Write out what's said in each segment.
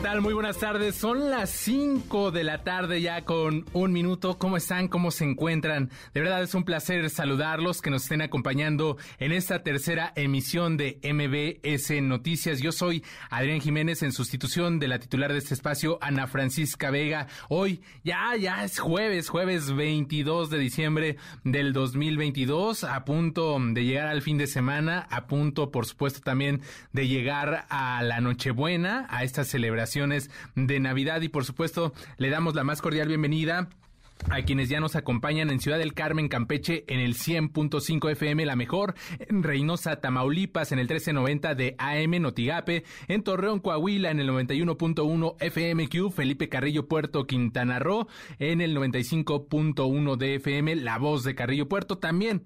¿Qué tal? Muy buenas tardes. Son las 5 de la tarde ya con un minuto. ¿Cómo están? ¿Cómo se encuentran? De verdad es un placer saludarlos, que nos estén acompañando en esta tercera emisión de MBS Noticias. Yo soy Adrián Jiménez en sustitución de la titular de este espacio, Ana Francisca Vega. Hoy ya, ya es jueves, jueves 22 de diciembre del 2022, a punto de llegar al fin de semana, a punto, por supuesto, también de llegar a la Nochebuena, a esta celebración de Navidad. Y por supuesto le damos la más cordial bienvenida a quienes ya nos acompañan en Ciudad del Carmen, Campeche, en el 100.5 FM La Mejor, en Reynosa, Tamaulipas, en el 1390 de AM Notigape, en Torreón, Coahuila, en el 91.1 FMQ, Felipe Carrillo Puerto, Quintana Roo, en el 95.1 de FM La Voz de Carrillo Puerto, también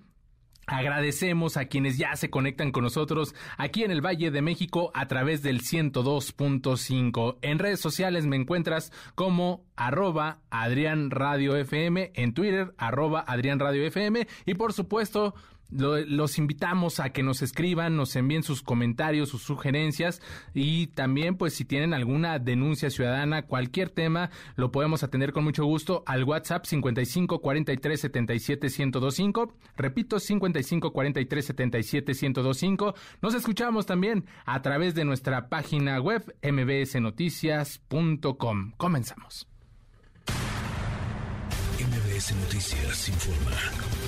Agradecemos a quienes ya se conectan con nosotros aquí en el Valle de México a través del 102.5. En redes sociales me encuentras como arroba Adrián Radio FM, en Twitter arroba Adrián Radio FM y por supuesto los invitamos a que nos escriban, nos envíen sus comentarios, sus sugerencias y también pues si tienen alguna denuncia ciudadana, cualquier tema, lo podemos atender con mucho gusto al WhatsApp 55 43 77 1025. Repito, 55 43 77 1025. Nos escuchamos también a través de nuestra página web mbsnoticias.com. Comenzamos. MBS Noticias informa.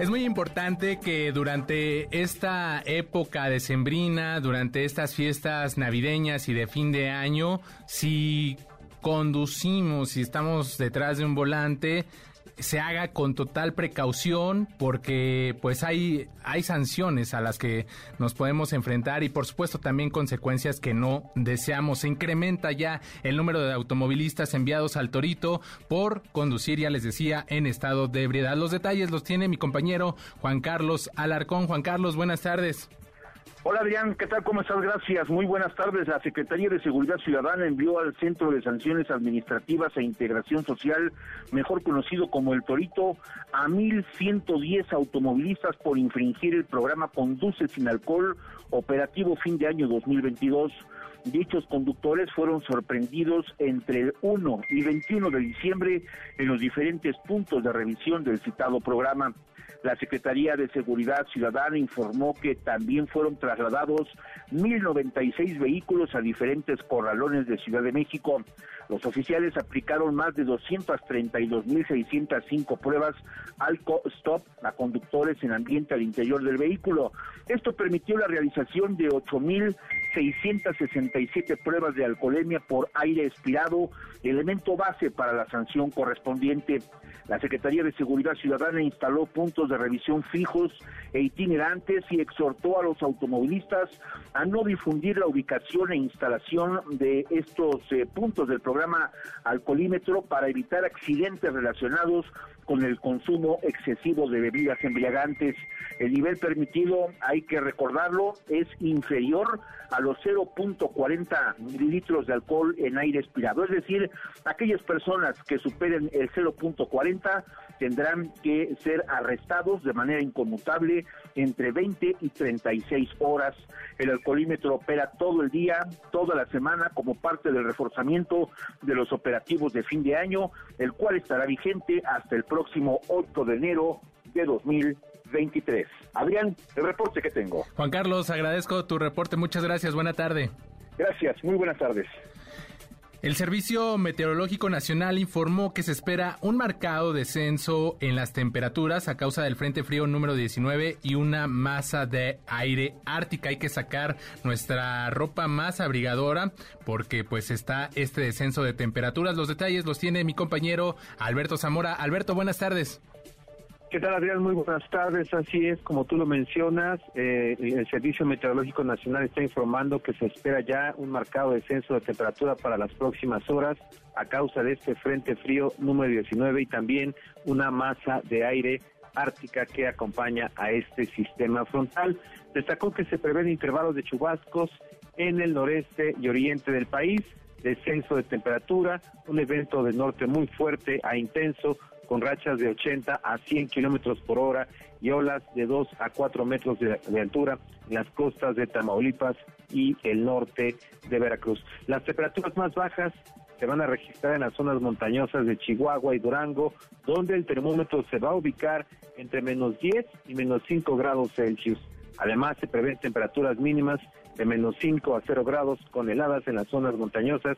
Es muy importante que durante esta época decembrina, durante estas fiestas navideñas y de fin de año, si conducimos, si estamos detrás de un volante, se haga con total precaución porque pues hay, hay sanciones a las que nos podemos enfrentar y por supuesto también consecuencias que no deseamos. Se incrementa ya el número de automovilistas enviados al Torito por conducir, ya les decía, en estado de ebriedad. Los detalles los tiene mi compañero Juan Carlos Alarcón. Juan Carlos, buenas tardes. Hola Adrián, ¿qué tal? ¿Cómo estás? Gracias. Muy buenas tardes. La Secretaría de Seguridad Ciudadana envió al Centro de Sanciones Administrativas e Integración Social, mejor conocido como el Torito, a 1.110 automovilistas por infringir el programa Conduce sin alcohol, operativo fin de año 2022. Dichos conductores fueron sorprendidos entre el 1 y 21 de diciembre en los diferentes puntos de revisión del citado programa. La Secretaría de Seguridad Ciudadana informó que también fueron trasladados 1.096 vehículos a diferentes corralones de Ciudad de México. Los oficiales aplicaron más de 232.605 pruebas alco-stop a conductores en ambiente al interior del vehículo. Esto permitió la realización de 8.667 pruebas de alcoholemia por aire expirado, elemento base para la sanción correspondiente. La Secretaría de Seguridad Ciudadana instaló puntos de revisión fijos e itinerantes y exhortó a los automovilistas a no difundir la ubicación e instalación de estos eh, puntos del programa alcoholímetro para evitar accidentes relacionados con el consumo excesivo de bebidas embriagantes. El nivel permitido, hay que recordarlo, es inferior a los 0.40 mililitros de alcohol en aire expirado. Es decir, aquellas personas que superen el 0.40 tendrán que ser arrestados de manera inconmutable entre 20 y 36 horas. El alcoholímetro opera todo el día, toda la semana, como parte del reforzamiento de los operativos de fin de año, el cual estará vigente hasta el próximo 8 de enero de 2023. Adrián, el reporte que tengo. Juan Carlos, agradezco tu reporte. Muchas gracias. Buena tarde. Gracias. Muy buenas tardes. El Servicio Meteorológico Nacional informó que se espera un marcado descenso en las temperaturas a causa del Frente Frío número 19 y una masa de aire ártica. Hay que sacar nuestra ropa más abrigadora porque pues está este descenso de temperaturas. Los detalles los tiene mi compañero Alberto Zamora. Alberto, buenas tardes. ¿Qué tal, Adrián? Muy buenas tardes. Así es, como tú lo mencionas, eh, el Servicio Meteorológico Nacional está informando que se espera ya un marcado descenso de temperatura para las próximas horas a causa de este frente frío número 19 y también una masa de aire ártica que acompaña a este sistema frontal. Destacó que se prevén intervalos de chubascos en el noreste y oriente del país, descenso de temperatura, un evento de norte muy fuerte a intenso, con rachas de 80 a 100 kilómetros por hora y olas de 2 a 4 metros de, de, altura en las costas de Tamaulipas y el norte de Veracruz. Las temperaturas más bajas se van a registrar en las zonas montañosas de Chihuahua y Durango, donde el termómetro se va a ubicar entre menos 10 y menos 5 grados Celsius. Además, se prevén temperaturas mínimas de menos 5 a 0 grados con heladas en las zonas montañosas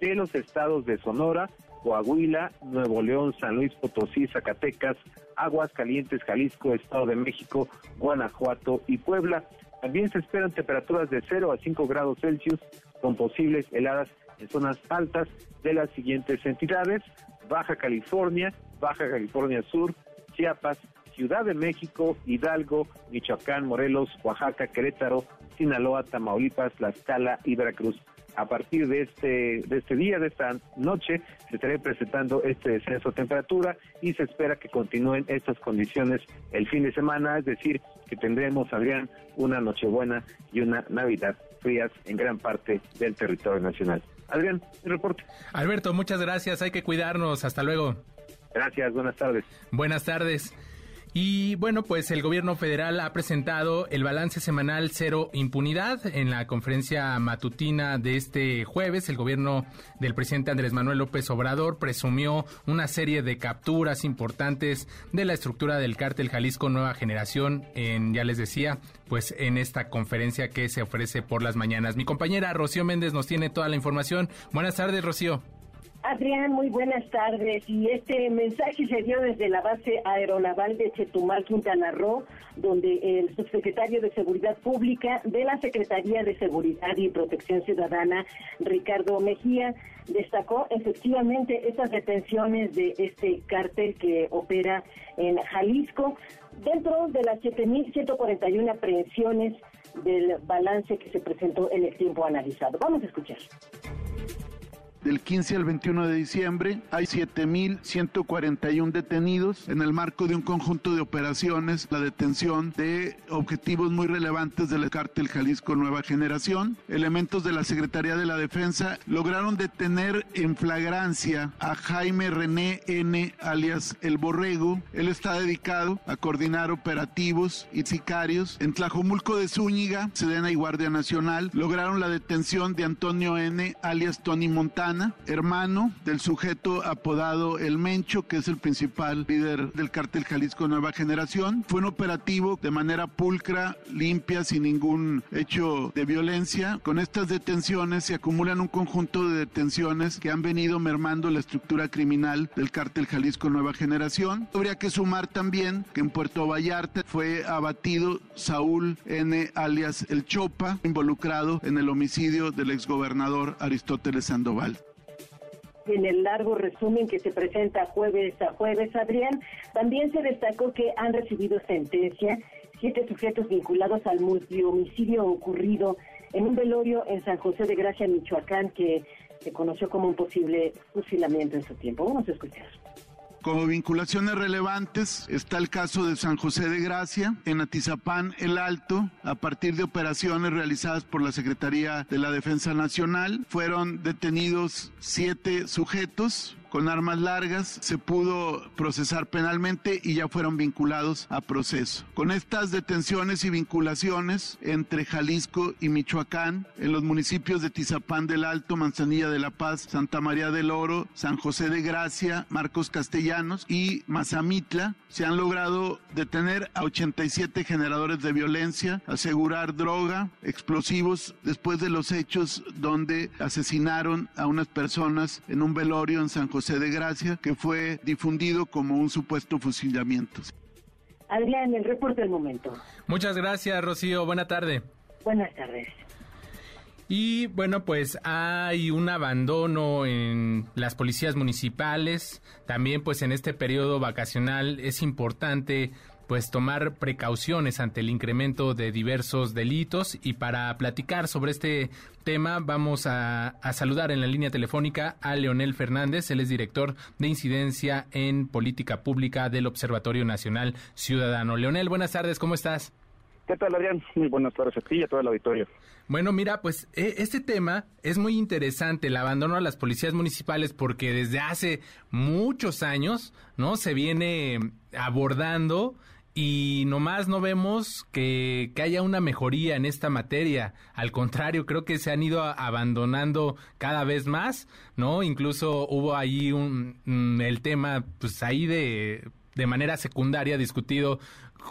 de los estados de Sonora, Coahuila, Nuevo León, San Luis Potosí, Zacatecas, Aguas Calientes, Jalisco, Estado de México, Guanajuato y Puebla. También se esperan temperaturas de 0 a 5 grados Celsius con posibles heladas en zonas altas de las siguientes entidades, Baja California, Baja California Sur, Chiapas, Ciudad de México, Hidalgo, Michoacán, Morelos, Oaxaca, Querétaro, Sinaloa, Tamaulipas, Tlaxcala y Veracruz. A partir de este, de este día, de esta noche, se estará presentando este descenso de temperatura y se espera que continúen estas condiciones el fin de semana, es decir, que tendremos, Adrián, una Nochebuena y una Navidad frías en gran parte del territorio nacional. Adrián, el reporte. Alberto, muchas gracias. Hay que cuidarnos. Hasta luego. Gracias, buenas tardes. Buenas tardes. Y bueno, pues el gobierno federal ha presentado el balance semanal Cero Impunidad en la conferencia matutina de este jueves. El gobierno del presidente Andrés Manuel López Obrador presumió una serie de capturas importantes de la estructura del cártel Jalisco Nueva Generación en, ya les decía, pues en esta conferencia que se ofrece por las mañanas. Mi compañera Rocío Méndez nos tiene toda la información. Buenas tardes, Rocío. Adrián, muy buenas tardes. Y este mensaje se dio desde la base aeronaval de Chetumal, Quintana Roo, donde el subsecretario de Seguridad Pública de la Secretaría de Seguridad y Protección Ciudadana, Ricardo Mejía, destacó efectivamente estas detenciones de este cártel que opera en Jalisco. Dentro de las 7.141 aprehensiones del balance que se presentó en el tiempo analizado. Vamos a escuchar del 15 al 21 de diciembre hay 7.141 detenidos en el marco de un conjunto de operaciones, la detención de objetivos muy relevantes del cártel Jalisco Nueva Generación. Elementos de la Secretaría de la Defensa lograron detener en flagrancia a Jaime René N. alias El Borrego. Él está dedicado a coordinar operativos y sicarios. En Tlajomulco de Zúñiga, Sedena y Guardia Nacional lograron la detención de Antonio N. alias Tony Montana hermano del sujeto apodado El Mencho, que es el principal líder del cártel Jalisco Nueva Generación. Fue un operativo de manera pulcra, limpia, sin ningún hecho de violencia. Con estas detenciones se acumulan un conjunto de detenciones que han venido mermando la estructura criminal del cártel Jalisco Nueva Generación. Habría que sumar también que en Puerto Vallarta fue abatido Saúl N. alias El Chopa, involucrado en el homicidio del exgobernador Aristóteles Sandoval en el largo resumen que se presenta jueves a jueves, Adrián, también se destacó que han recibido sentencia siete sujetos vinculados al multihomicidio ocurrido en un velorio en San José de Gracia, Michoacán, que se conoció como un posible fusilamiento en su tiempo. Vamos a escuchar. Como vinculaciones relevantes está el caso de San José de Gracia, en Atizapán el Alto, a partir de operaciones realizadas por la Secretaría de la Defensa Nacional. Fueron detenidos siete sujetos, con armas largas, se pudo procesar penalmente y ya fueron vinculados a proceso. Con estas detenciones y vinculaciones entre Jalisco y Michoacán, en los municipios de Tizapán del Alto, Manzanilla de la Paz, Santa María del Oro, San José de Gracia, Marcos Castellanos y Mazamitla, se han logrado detener a 87 generadores de violencia, asegurar droga, explosivos, después de los hechos donde asesinaron a unas personas en un velorio en San José José de Gracia, que fue difundido como un supuesto fusilamiento. Adrián, el reporte del momento. Muchas gracias, Rocío. Buena tarde. Buenas tardes. Y bueno, pues hay un abandono en las policías municipales. También pues en este periodo vacacional es importante pues tomar precauciones ante el incremento de diversos delitos y para platicar sobre este tema vamos a, saludar en la línea telefónica a Leonel Fernández, él es director de incidencia en política pública del Observatorio Nacional Ciudadano. Leonel, buenas tardes, ¿cómo estás? ¿Qué tal, Adrián? Muy buenas tardes a ti y a todo el auditorio. Bueno, mira, pues e, este tema es muy interesante, el abandono a las policías municipales, porque desde hace muchos años, ¿no? Se viene abordando y nomás no vemos que, que, haya una mejoría en esta materia. Al contrario, creo que se han ido abandonando cada vez más, ¿no? Incluso hubo ahí un, mm, el tema, pues ahí de, de manera secundaria discutido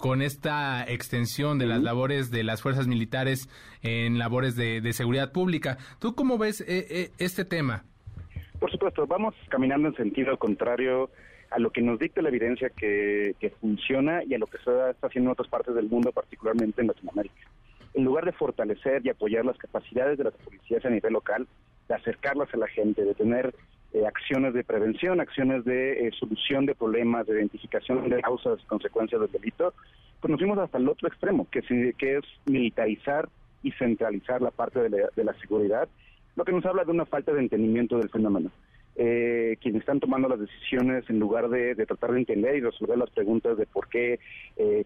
con esta extensión de las labores de las fuerzas militares en labores de, seguridad pública. ¿Tú cómo ves eh, eh, este tema? Por supuesto, vamos caminando en sentido contrario a lo que nos dicta la evidencia que, funciona y a lo que se está haciendo en otras partes del mundo, particularmente en Latinoamérica. En lugar de fortalecer y apoyar las capacidades de las policías a nivel local, de acercarlas a la gente, de tener eh, acciones de prevención, acciones de eh, solución de problemas, de identificación de causas y consecuencias del delito, pues nos fuimos hasta el otro extremo, que, que es militarizar y centralizar la parte de la, seguridad, lo que nos habla de una falta de entendimiento del fenómeno. Eh, quienes están tomando las decisiones en lugar de, tratar de entender y resolver las preguntas de por qué,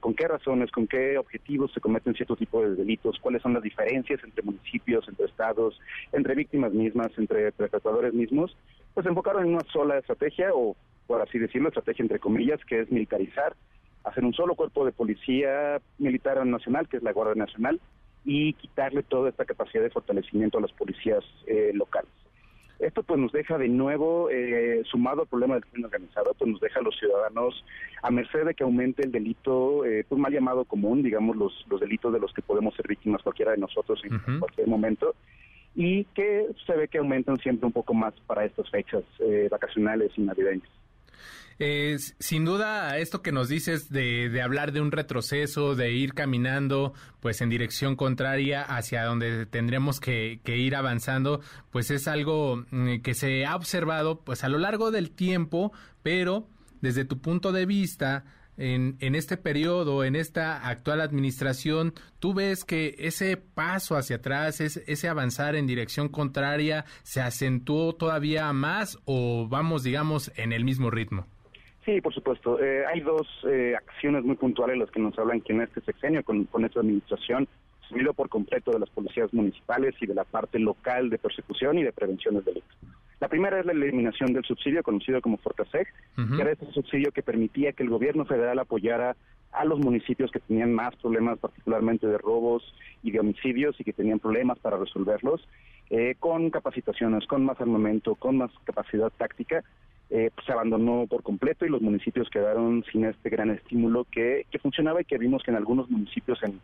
con qué razones, con qué objetivos se cometen ciertos tipos de delitos, cuáles son las diferencias entre municipios, entre estados, entre víctimas mismas, entre perpetradores mismos, pues enfocaron en una sola estrategia, o por así decirlo, estrategia entre comillas, que es militarizar, hacer un solo cuerpo de policía militar nacional, que es la Guardia Nacional, y quitarle toda esta capacidad de fortalecimiento a las policías eh, locales. Esto pues nos deja de nuevo, eh, sumado al problema del crimen organizado, pues nos deja a los ciudadanos a merced de que aumente el delito, eh, pues mal llamado común, digamos los, los delitos de los que podemos ser víctimas cualquiera de nosotros en cualquier momento, y que se ve que aumentan siempre un poco más para estas fechas eh, vacacionales y navideñas. Eh, sin duda, esto que nos dices de, de, hablar de un retroceso, de ir caminando pues en dirección contraria hacia donde tendremos que, que, ir avanzando, pues es algo mm, que se ha observado pues a lo largo del tiempo, pero desde tu punto de vista, en, en este periodo, en esta actual administración, ¿tú ves que ese paso hacia atrás, ese, ese avanzar en dirección contraria, se acentuó todavía más o vamos, digamos, en el mismo ritmo? Sí, por supuesto. Eh, hay dos eh, acciones muy puntuales las que nos hablan que en este sexenio, con, con esta administración, subido por completo de las policías municipales y de la parte local de persecución y de prevención del delito. La primera es la eliminación del subsidio conocido como Fortaseg, que era este subsidio que permitía que el gobierno federal apoyara a los municipios que tenían más problemas, particularmente de robos y de homicidios, y que tenían problemas para resolverlos, eh, con capacitaciones, con más armamento, con más capacidad táctica. Eh, pues, se abandonó por completo y los municipios quedaron sin este gran estímulo que, que funcionaba y que vimos que en algunos municipios en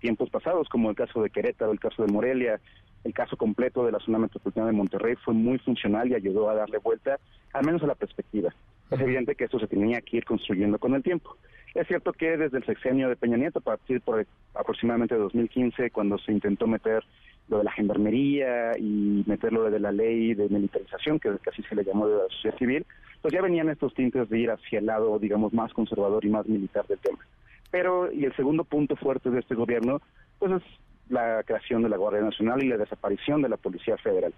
tiempos pasados, como el caso de Querétaro, el caso de Morelia, el caso completo de la zona metropolitana de Monterrey fue muy funcional y ayudó a darle vuelta, al menos a la perspectiva. Es evidente que esto se tenía que ir construyendo con el tiempo. Es cierto que desde el sexenio de Peña Nieto, a partir por aproximadamente 2015, cuando se intentó meter lo de la gendarmería y meter lo de la ley de militarización, que casi se le llamó de la sociedad civil, pues ya venían estos tintes de ir hacia el lado, digamos, más conservador y más militar del tema. Pero, y el segundo punto fuerte de este gobierno, pues es la creación de la Guardia Nacional y la desaparición de la Policía Federal.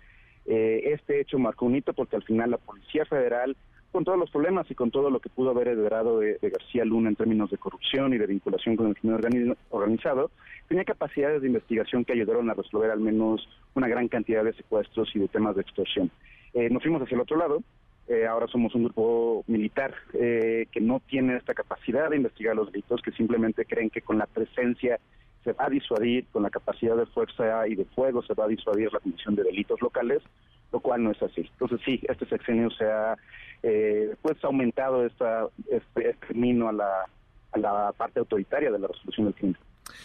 Eh, este hecho marcó un hito porque al final la Policía Federal, con todos los problemas y con todo lo que pudo haber heredado de, García Luna en términos de corrupción y de vinculación con el crimen organizado, tenía capacidades de investigación que ayudaron a resolver al menos una gran cantidad de secuestros y de temas de extorsión. Eh, nos fuimos hacia el otro lado, eh, ahora somos un grupo militar que no tiene esta capacidad de investigar los delitos, que simplemente creen que con la presencia se va a disuadir con la capacidad de fuerza y de fuego, se va a disuadir la comisión de delitos locales, lo cual no es así. Entonces sí, este sexenio se ha eh, pues aumentado esta, este, este, camino a la, a la parte autoritaria de la resolución del crimen.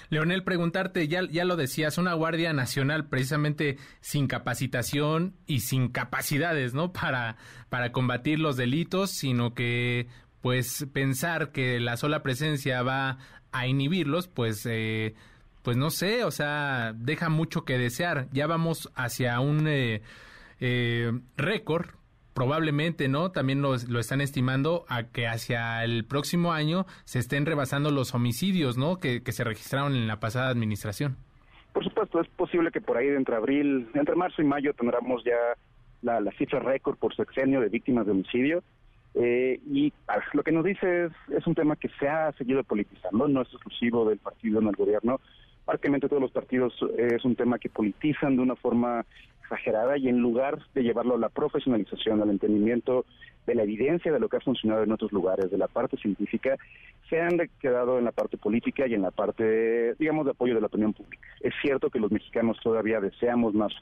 Leonel, preguntarte, ya, ya lo decías, una Guardia Nacional precisamente sin capacitación y sin capacidades, ¿no? Para, para combatir los delitos, sino que pues pensar que la sola presencia va a inhibirlos, pues, eh, pues no sé, o sea, deja mucho que desear. Ya vamos hacia un eh, eh, récord, probablemente, ¿no? También lo, están estimando a que hacia el próximo año se estén rebasando los homicidios, ¿no? Que, se registraron en la pasada administración. Por supuesto, es posible que por ahí entre abril, entre marzo y mayo tendremos ya la, la cifra récord por sexenio de víctimas de homicidio Eh, y lo que nos dice es, es un tema que se ha seguido politizando, no es exclusivo del partido en el gobierno, prácticamente todos los partidos es un tema que politizan de una forma exagerada y en lugar de llevarlo a la profesionalización, al entendimiento de la evidencia de lo que ha funcionado en otros lugares, de la parte científica, se han quedado en la parte política y en la parte, digamos, de apoyo de la opinión pública. Es cierto que los mexicanos todavía deseamos más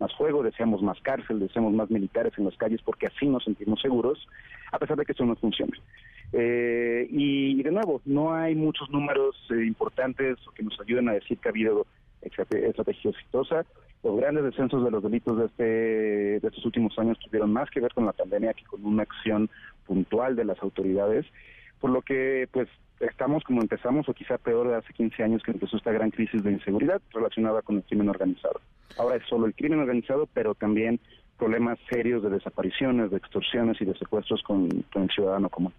más fuego, deseamos más cárcel, deseamos más militares en las calles porque así nos sentimos seguros, a pesar de que eso no funcione. Eh, y, de nuevo, no hay muchos números eh, importantes que nos ayuden a decir que ha habido estrategia exitosa. Los grandes descensos de los delitos de, este, de estos últimos años tuvieron más que ver con la pandemia que con una acción puntual de las autoridades, por lo que pues estamos como empezamos o quizá peor de hace 15 años que empezó esta gran crisis de inseguridad relacionada con el crimen organizado. Ahora es solo el crimen organizado, pero también problemas serios de desapariciones, de extorsiones y de secuestros con, con el ciudadano común.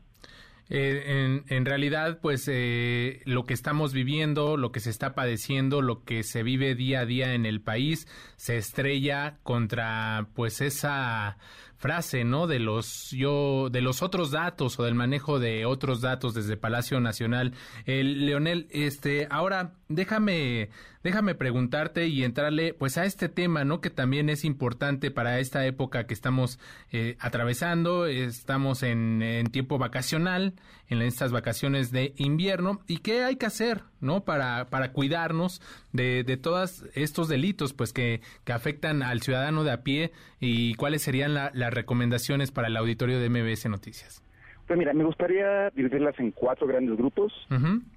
Eh, en, realidad, pues eh, lo que estamos viviendo, lo que se está padeciendo, lo que se vive día a día en el país, se estrella contra pues esa frase, ¿no? De los yo, de los otros datos o del manejo de otros datos desde Palacio Nacional. El Leonel, este, ahora déjame, déjame preguntarte y entrarle, pues, a este tema, ¿no? Que también es importante para esta época que estamos eh, atravesando. Estamos en, tiempo vacacional, en estas vacaciones de invierno y qué hay que hacer, ¿no? Para, para cuidarnos de, de todos estos delitos, pues, que, que afectan al ciudadano de a pie y cuáles serían las recomendaciones para el auditorio de MBS Noticias. Pues mira, me gustaría dividirlas en cuatro grandes grupos,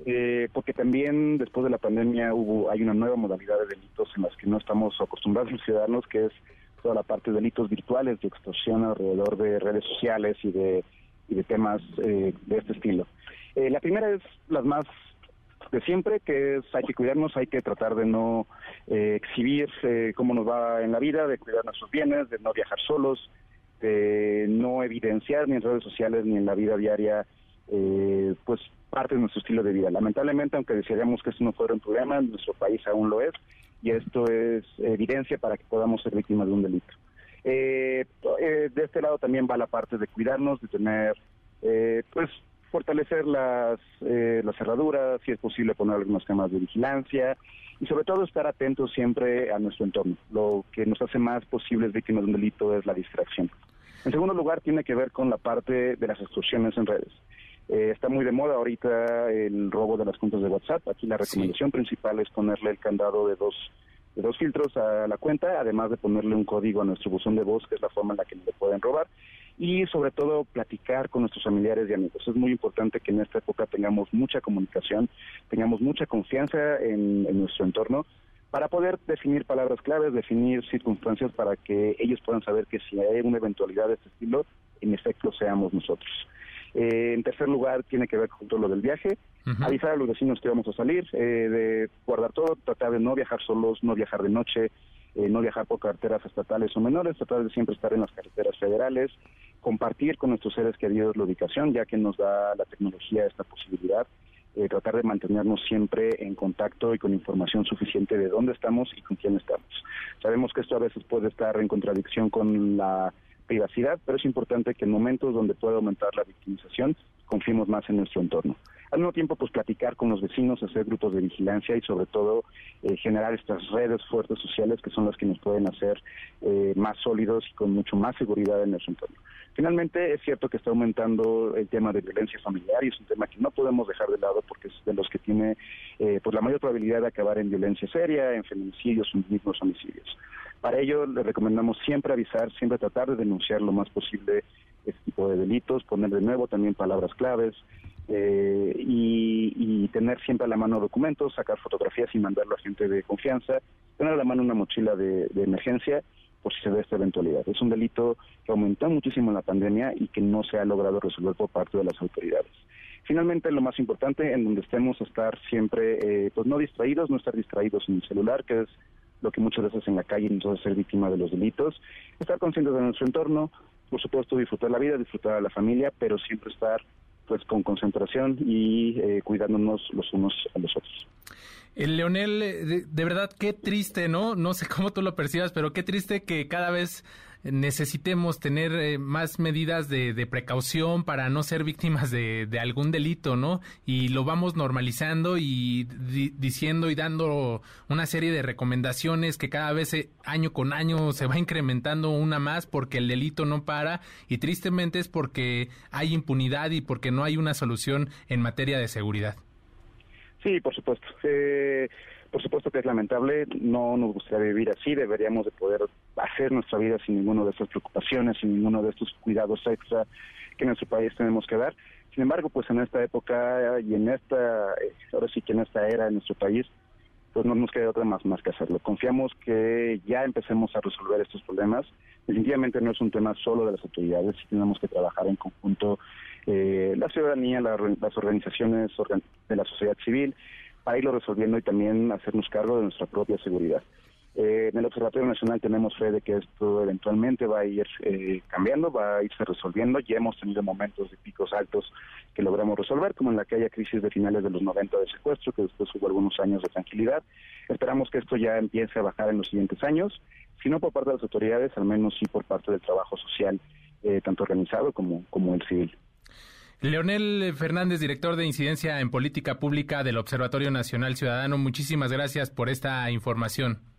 eh, porque también después de la pandemia hubo hay una nueva modalidad de delitos en las que no estamos acostumbrados los ciudadanos, que es toda la parte de delitos virtuales de extorsión alrededor de redes sociales y de, y de temas eh, de este estilo. Eh, la primera es las más de siempre, que es hay que cuidarnos, hay que tratar de no eh, exhibir eh, cómo nos va en la vida, de cuidar nuestros bienes, de no viajar solos, de no evidenciar ni en redes sociales ni en la vida diaria, eh, pues parte de nuestro estilo de vida. Lamentablemente, aunque desearíamos que esto no fuera un problema, nuestro país aún lo es, y esto es evidencia para que podamos ser víctimas de un delito. de este lado también va la parte de cuidarnos, de tener, pues, fortalecer las, eh, las cerraduras, si es posible poner algunos temas de vigilancia y sobre todo estar atentos siempre a nuestro entorno. Lo que nos hace más posibles víctimas de un delito es la distracción. En segundo lugar, tiene que ver con la parte de las extorsiones en redes. Eh, está muy de moda ahorita el robo de las cuentas de WhatsApp. Aquí la recomendación principal es ponerle el candado de dos de dos filtros a la cuenta, además de ponerle un código a nuestro buzón de voz, que es la forma en la que le pueden robar y sobre todo platicar con nuestros familiares y amigos. Es muy importante que en esta época tengamos mucha comunicación, tengamos mucha confianza en, nuestro entorno para poder definir palabras claves, definir circunstancias para que ellos puedan saber que si hay una eventualidad de este estilo, en efecto seamos nosotros. Eh, en tercer lugar, tiene que ver con todo lo del viaje. Avisar a los vecinos que vamos a salir, eh, de guardar todo, tratar de no viajar solos, no viajar de noche, eh, no viajar por carreteras estatales o menores, tratar de siempre estar en las carreteras federales, compartir con nuestros seres queridos la ubicación, ya que nos da la tecnología esta posibilidad, eh, tratar de mantenernos siempre en contacto y con información suficiente de dónde estamos y con quién estamos. Sabemos que esto a veces puede estar en contradicción con la privacidad, pero es importante que en momentos donde pueda aumentar la victimización, confiemos más en nuestro entorno. Al mismo tiempo, pues platicar con los vecinos, hacer grupos de vigilancia y sobre todo eh, generar estas redes fuertes sociales que son las que nos pueden hacer eh, más sólidos y con mucho más seguridad en nuestro entorno. Finalmente, es cierto que está aumentando el tema de violencia familiar y es un tema que no podemos dejar de lado porque es de los que tiene eh, pues la mayor probabilidad de acabar en violencia seria, en feminicidios en mismos homicidios. Para ello, le recomendamos siempre avisar, siempre tratar de denunciar lo más posible este tipo de delitos, poner de nuevo también palabras claves eh, y, tener siempre a la mano documentos, sacar fotografías y mandarlo a gente de confianza, tener a la mano una mochila de emergencia por si se da esta eventualidad. Es un delito que aumentó muchísimo en la pandemia y que no se ha logrado resolver por parte de las autoridades. Finalmente, lo más importante, en donde estemos, estar siempre, eh, pues no distraídos, no estar distraídos en el celular, que es lo que muchas veces en la calle hace ser víctima de los delitos, estar conscientes de nuestro entorno, por supuesto disfrutar la vida, disfrutar a la familia, pero siempre estar pues con concentración y eh, cuidándonos los unos a los otros. El Leonel, eh, de, verdad, qué triste, ¿no? No sé cómo tú lo percibas, pero qué triste que cada vez necesitemos tener eh, más medidas de, precaución para no ser víctimas de, algún delito, ¿no? Y lo vamos normalizando y diciendo y dando una serie de recomendaciones que cada vez eh, año con año se va incrementando una más porque el delito no para y tristemente es porque hay impunidad y porque no hay una solución en materia de seguridad. Sí, por supuesto. Eh, por supuesto que es lamentable, no nos gustaría vivir así, deberíamos de poder hacer nuestra vida sin ninguna de estas preocupaciones, sin ninguno de estos cuidados extra que en nuestro país tenemos que dar. Sin embargo, pues en esta época y en esta, eh, ahora sí que en esta era en nuestro país, pues no nos queda otra más, más que hacerlo. Confiamos que ya empecemos a resolver estos problemas. Definitivamente no es un tema solo de las autoridades, tenemos que trabajar en conjunto eh, la ciudadanía, las organizaciones de la sociedad civil, para irlo resolviendo y también hacernos cargo de nuestra propia seguridad. Eh, en el Observatorio Nacional tenemos fe de que esto eventualmente va a ir eh, cambiando, va a irse resolviendo. Ya hemos tenido momentos de picos altos que logramos resolver, como en la aquella crisis de finales de los 90 de secuestro, que después hubo algunos años de tranquilidad. Esperamos que esto ya empiece a bajar en los siguientes años, si no por parte de las autoridades, al menos sí por parte del trabajo social, eh, tanto organizado como, como el civil. Leonel Fernández, director de Incidencia en Política Pública del Observatorio Nacional Ciudadano, muchísimas gracias por esta información.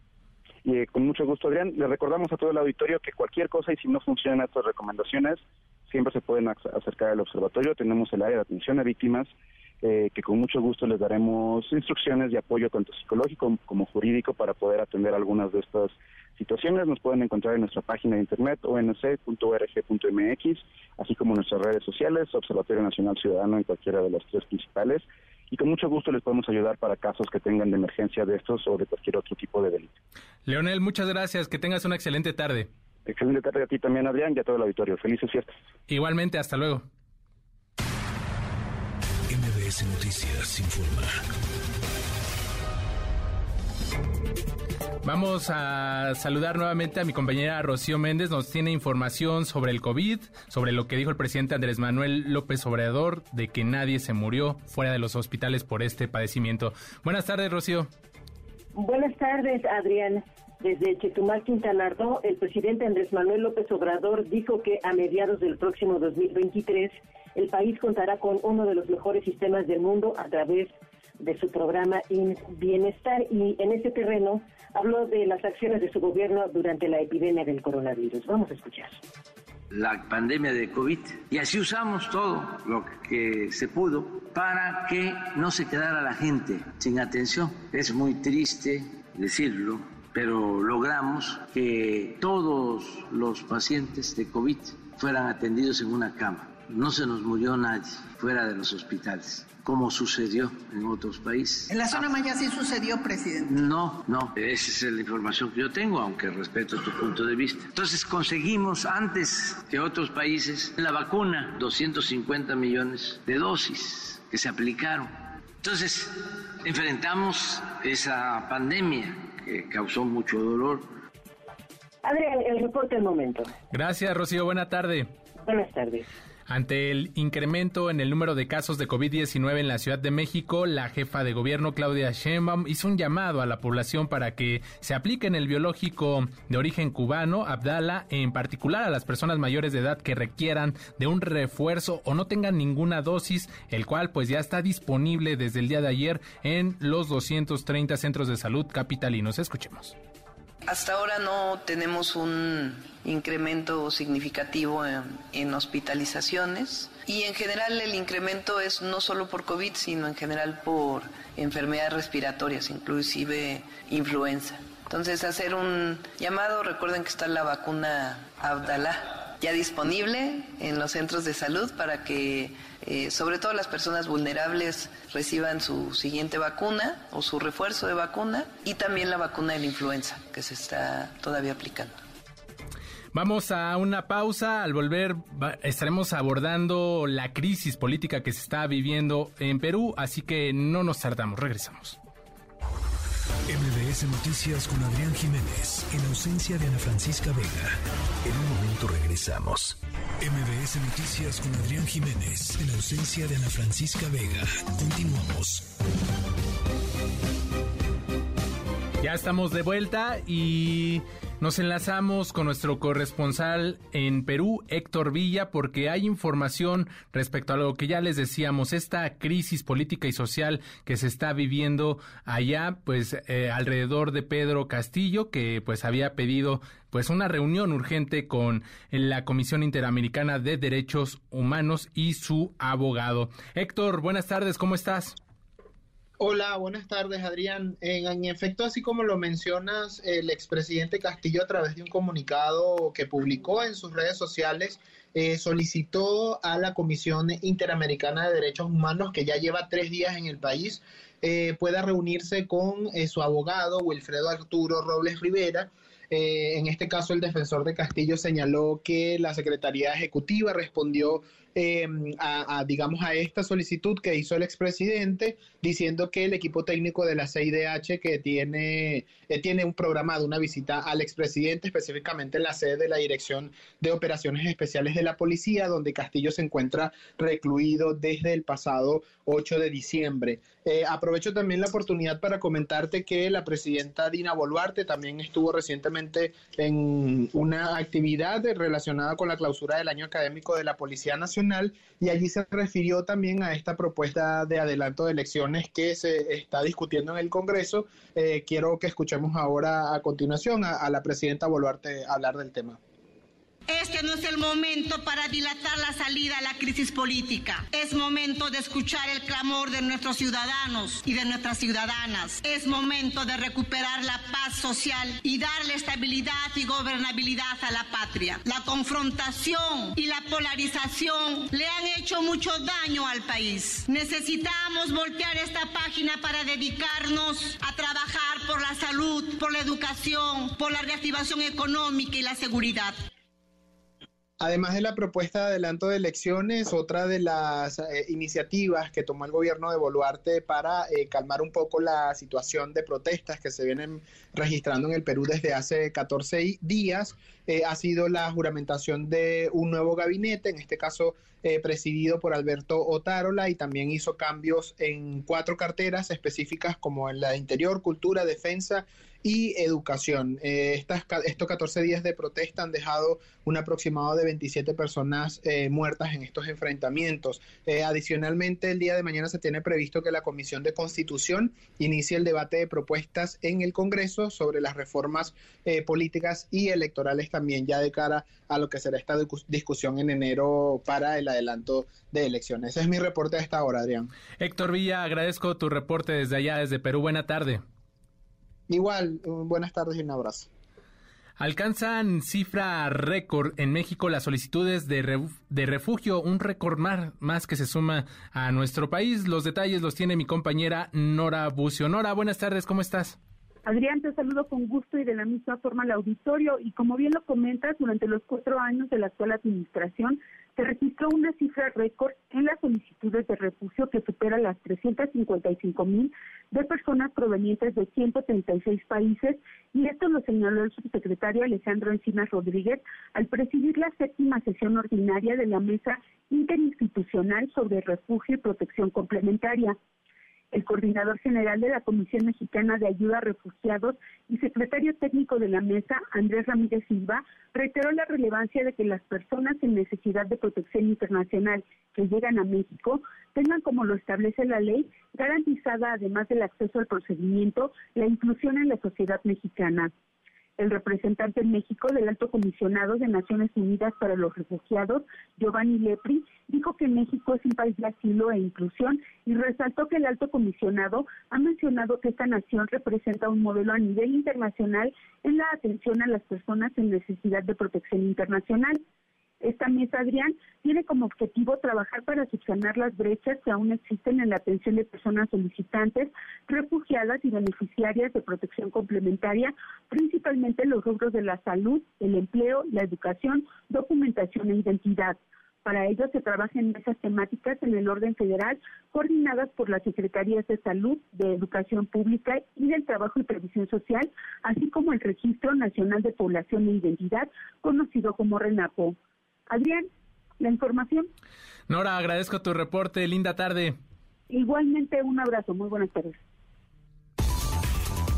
Eh, con mucho gusto, Adrián. Le recordamos a todo el auditorio que cualquier cosa y si no funcionan estas recomendaciones, siempre se pueden acercar al observatorio. Tenemos el área de atención a víctimas, eh, que con mucho gusto les daremos instrucciones de apoyo tanto psicológico como jurídico para poder atender algunas de estas situaciones. Nos pueden encontrar en nuestra página de internet onc.org.mx, así como en nuestras redes sociales, Observatorio Nacional Ciudadano en cualquiera de las tres principales y con mucho gusto les podemos ayudar para casos que tengan de emergencia de estos o de cualquier otro tipo de delito. Leonel, muchas gracias, que tengas una excelente tarde. Excelente tarde a ti también, Adrián, y a todo el auditorio. Felices fiestas. Igualmente, hasta luego. MBS Noticias informa. Vamos a saludar nuevamente a mi compañera Rocío Méndez. Nos tiene información sobre el COVID, sobre lo que dijo el presidente Andrés Manuel López Obrador, de que nadie se murió fuera de los hospitales por este padecimiento. Buenas tardes, Rocío. Buenas tardes, Adrián. Desde Chetumal, Quintana Roo, el presidente Andrés Manuel López Obrador dijo que a mediados del próximo 2023 el país contará con uno de los mejores sistemas del mundo a través de su programa In Bienestar y en ese terreno habló de las acciones de su gobierno durante la epidemia del coronavirus. Vamos a escuchar la pandemia de COVID y así usamos todo lo que se pudo para que no se quedara la gente sin atención. Es muy triste decirlo, pero logramos que todos los pacientes de COVID fueran atendidos en una cama. No se nos murió nadie fuera de los hospitales como sucedió en otros países. ¿En la zona Maya sí sucedió, presidente? No, no, esa es la información que yo tengo, aunque respeto tu punto de vista. Entonces conseguimos antes que otros países la vacuna, 250 millones de dosis que se aplicaron. Entonces enfrentamos esa pandemia que causó mucho dolor. Adrián, el reporte del momento. Gracias, Rocío. Buena tarde. Buenas tardes. Ante el incremento en el número de casos de COVID-19 en la Ciudad de México, la jefa de gobierno Claudia Sheinbaum hizo un llamado a la población para que se apliquen el biológico de origen cubano, Abdala, en particular a las personas mayores de edad que requieran de un refuerzo o no tengan ninguna dosis, el cual pues ya está disponible desde el día de ayer en los 230 centros de salud capitalinos. Escuchemos. Hasta ahora no tenemos un incremento significativo en, hospitalizaciones y en general el incremento es no solo por COVID, sino en general por enfermedades respiratorias, inclusive influenza. Entonces hacer un llamado, recuerden que está la vacuna Abdalá ya disponible en los centros de salud para que eh, sobre todo las personas vulnerables reciban su siguiente vacuna o su refuerzo de vacuna y también la vacuna de la influenza que se está todavía aplicando. Vamos a una pausa. Al volver estaremos abordando la crisis política que se está viviendo en Perú, así que no nos tardamos. Regresamos. MBS Noticias con Adrián Jiménez, en ausencia de Ana Francisca Vega. En un momento regresamos. MBS Noticias con Adrián Jiménez, en ausencia de Ana Francisca Vega. Continuamos. Ya estamos de vuelta y Nos enlazamos con nuestro corresponsal en Perú, Héctor Villa, porque hay información respecto a lo que ya les decíamos, esta crisis política y social que se está viviendo allá, pues eh, alrededor de Pedro Castillo, que pues había pedido pues una reunión urgente con la Comisión Interamericana de Derechos Humanos y su abogado. Héctor, buenas tardes, ¿cómo estás? Hola, buenas tardes, Adrián. En, efecto, así como lo mencionas, el expresidente Castillo, a través de un comunicado que publicó en sus redes sociales, eh, solicitó a la Comisión Interamericana de Derechos Humanos, que ya lleva tres días en el país, eh, pueda reunirse con eh, su abogado, Wilfredo Arturo Robles Rivera, en este caso, el defensor de Castillo señaló que la Secretaría Ejecutiva respondió Em, a, digamos, a esta solicitud que hizo el expresidente diciendo que el equipo técnico de la CIDH que tiene, eh, tiene un programado una visita al expresidente, específicamente en la sede de la Dirección de Operaciones Especiales de la Policía, donde Castillo se encuentra recluido desde el pasado 8 de diciembre. Eh, aprovecho también la oportunidad para comentarte que la presidenta Dina Boluarte también estuvo recientemente en una actividad relacionada con la clausura del año académico de la Policía Nacional y allí se refirió también a esta propuesta de adelanto de elecciones que se está discutiendo en el Congreso. Eh, quiero que escuchemos ahora a continuación a la presidenta Boluarte hablar del tema. Este no es el momento para dilatar la salida a la crisis política. Es momento de escuchar el clamor de nuestros ciudadanos y de nuestras ciudadanas. Es momento de recuperar la paz social y darle estabilidad y gobernabilidad a la patria. La confrontación y la polarización le han hecho mucho daño al país. Necesitamos voltear esta página para dedicarnos a trabajar por la salud, por la educación, por la reactivación económica y la seguridad. Además de la propuesta de adelanto de elecciones, otra de las eh, iniciativas que tomó el gobierno de Boluarte para eh, calmar un poco la situación de protestas que se vienen registrando en el Perú desde hace 14 días eh, ha sido la juramentación de un nuevo gabinete, en este caso presidido por Alberto Otárola, y también hizo cambios en cuatro carteras específicas como en la interior, cultura, defensa y educación. Eh, estas, estos 14 días de protesta han dejado un aproximado de 27 personas eh, muertas en estos enfrentamientos. Eh, adicionalmente, el día de mañana se tiene previsto que la Comisión de Constitución inicie el debate de propuestas en el Congreso sobre las reformas políticas y electorales también, ya de cara a lo que será esta discusión en enero para el adelanto de elecciones. Ese es mi reporte a esta hora, Adrián. Héctor Villa, agradezco tu reporte desde allá, desde Perú. Buena tarde. Igual, buenas tardes y un abrazo. Alcanzan cifra récord en México las solicitudes de, de refugio, un récord más, que se suma a nuestro país. Los detalles los tiene mi compañera Nora Bucio. Nora, buenas tardes, ¿cómo estás? Adrián, te saludo con gusto y de la misma forma al auditorio. Y como bien lo comentas, durante los cuatro años de la actual administración se registró una cifra récord en las solicitudes de refugio que supera las 355 mil de personas provenientes de 136 países y esto lo señaló el subsecretario Alejandro Encinas Rodríguez al presidir la séptima sesión ordinaria de la Mesa Interinstitucional sobre Refugio y Protección Complementaria. El coordinador general de la Comisión Mexicana de Ayuda a Refugiados y secretario técnico de la mesa, Andrés Ramírez Silva, reiteró la relevancia de que las personas en necesidad de protección internacional que llegan a México tengan, como lo establece la ley, garantizada, además del acceso al procedimiento, la inclusión en la sociedad mexicana. El representante en México del Alto Comisionado de Naciones Unidas para los Refugiados, Giovanni Lepri, dijo que México es un país de asilo e inclusión y resaltó que el Alto Comisionado ha mencionado que esta nación representa un modelo a nivel internacional en la atención a las personas en necesidad de protección internacional. Esta mesa, Adrián, tiene como objetivo trabajar para subsanar las brechas que aún existen en la atención de personas solicitantes, refugiadas y beneficiarias de protección complementaria, principalmente en los rubros de la salud, el empleo, la educación, documentación e identidad. Para ello se trabaja en mesas temáticas en el orden federal, coordinadas por las Secretarías de Salud, de Educación Pública y del Trabajo y Previsión Social, así como el Registro Nacional de Población e Identidad, conocido como RENAPO. Adrián, la información. Nora, agradezco tu reporte. Linda tarde. Igualmente, un abrazo. Muy buenas tardes.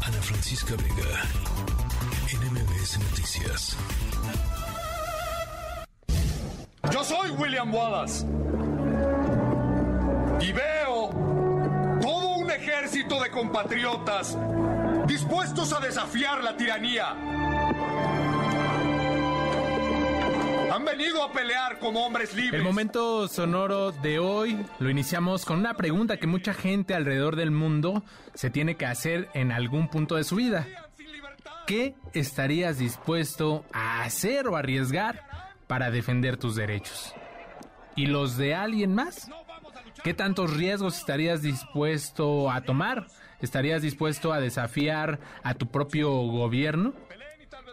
Ana Francisca Vega, NMBS MBS Noticias. Yo soy William Wallace. Y veo todo un ejército de compatriotas dispuestos a desafiar la tiranía. Han venido a pelear como hombres libres. El momento sonoro de hoy lo iniciamos con una pregunta que mucha gente alrededor del mundo se tiene que hacer en algún punto de su vida. ¿Qué estarías dispuesto a hacer o arriesgar para defender tus derechos? ¿Y los de alguien más? ¿Qué tantos riesgos estarías dispuesto a tomar? ¿Estarías dispuesto a desafiar a tu propio gobierno?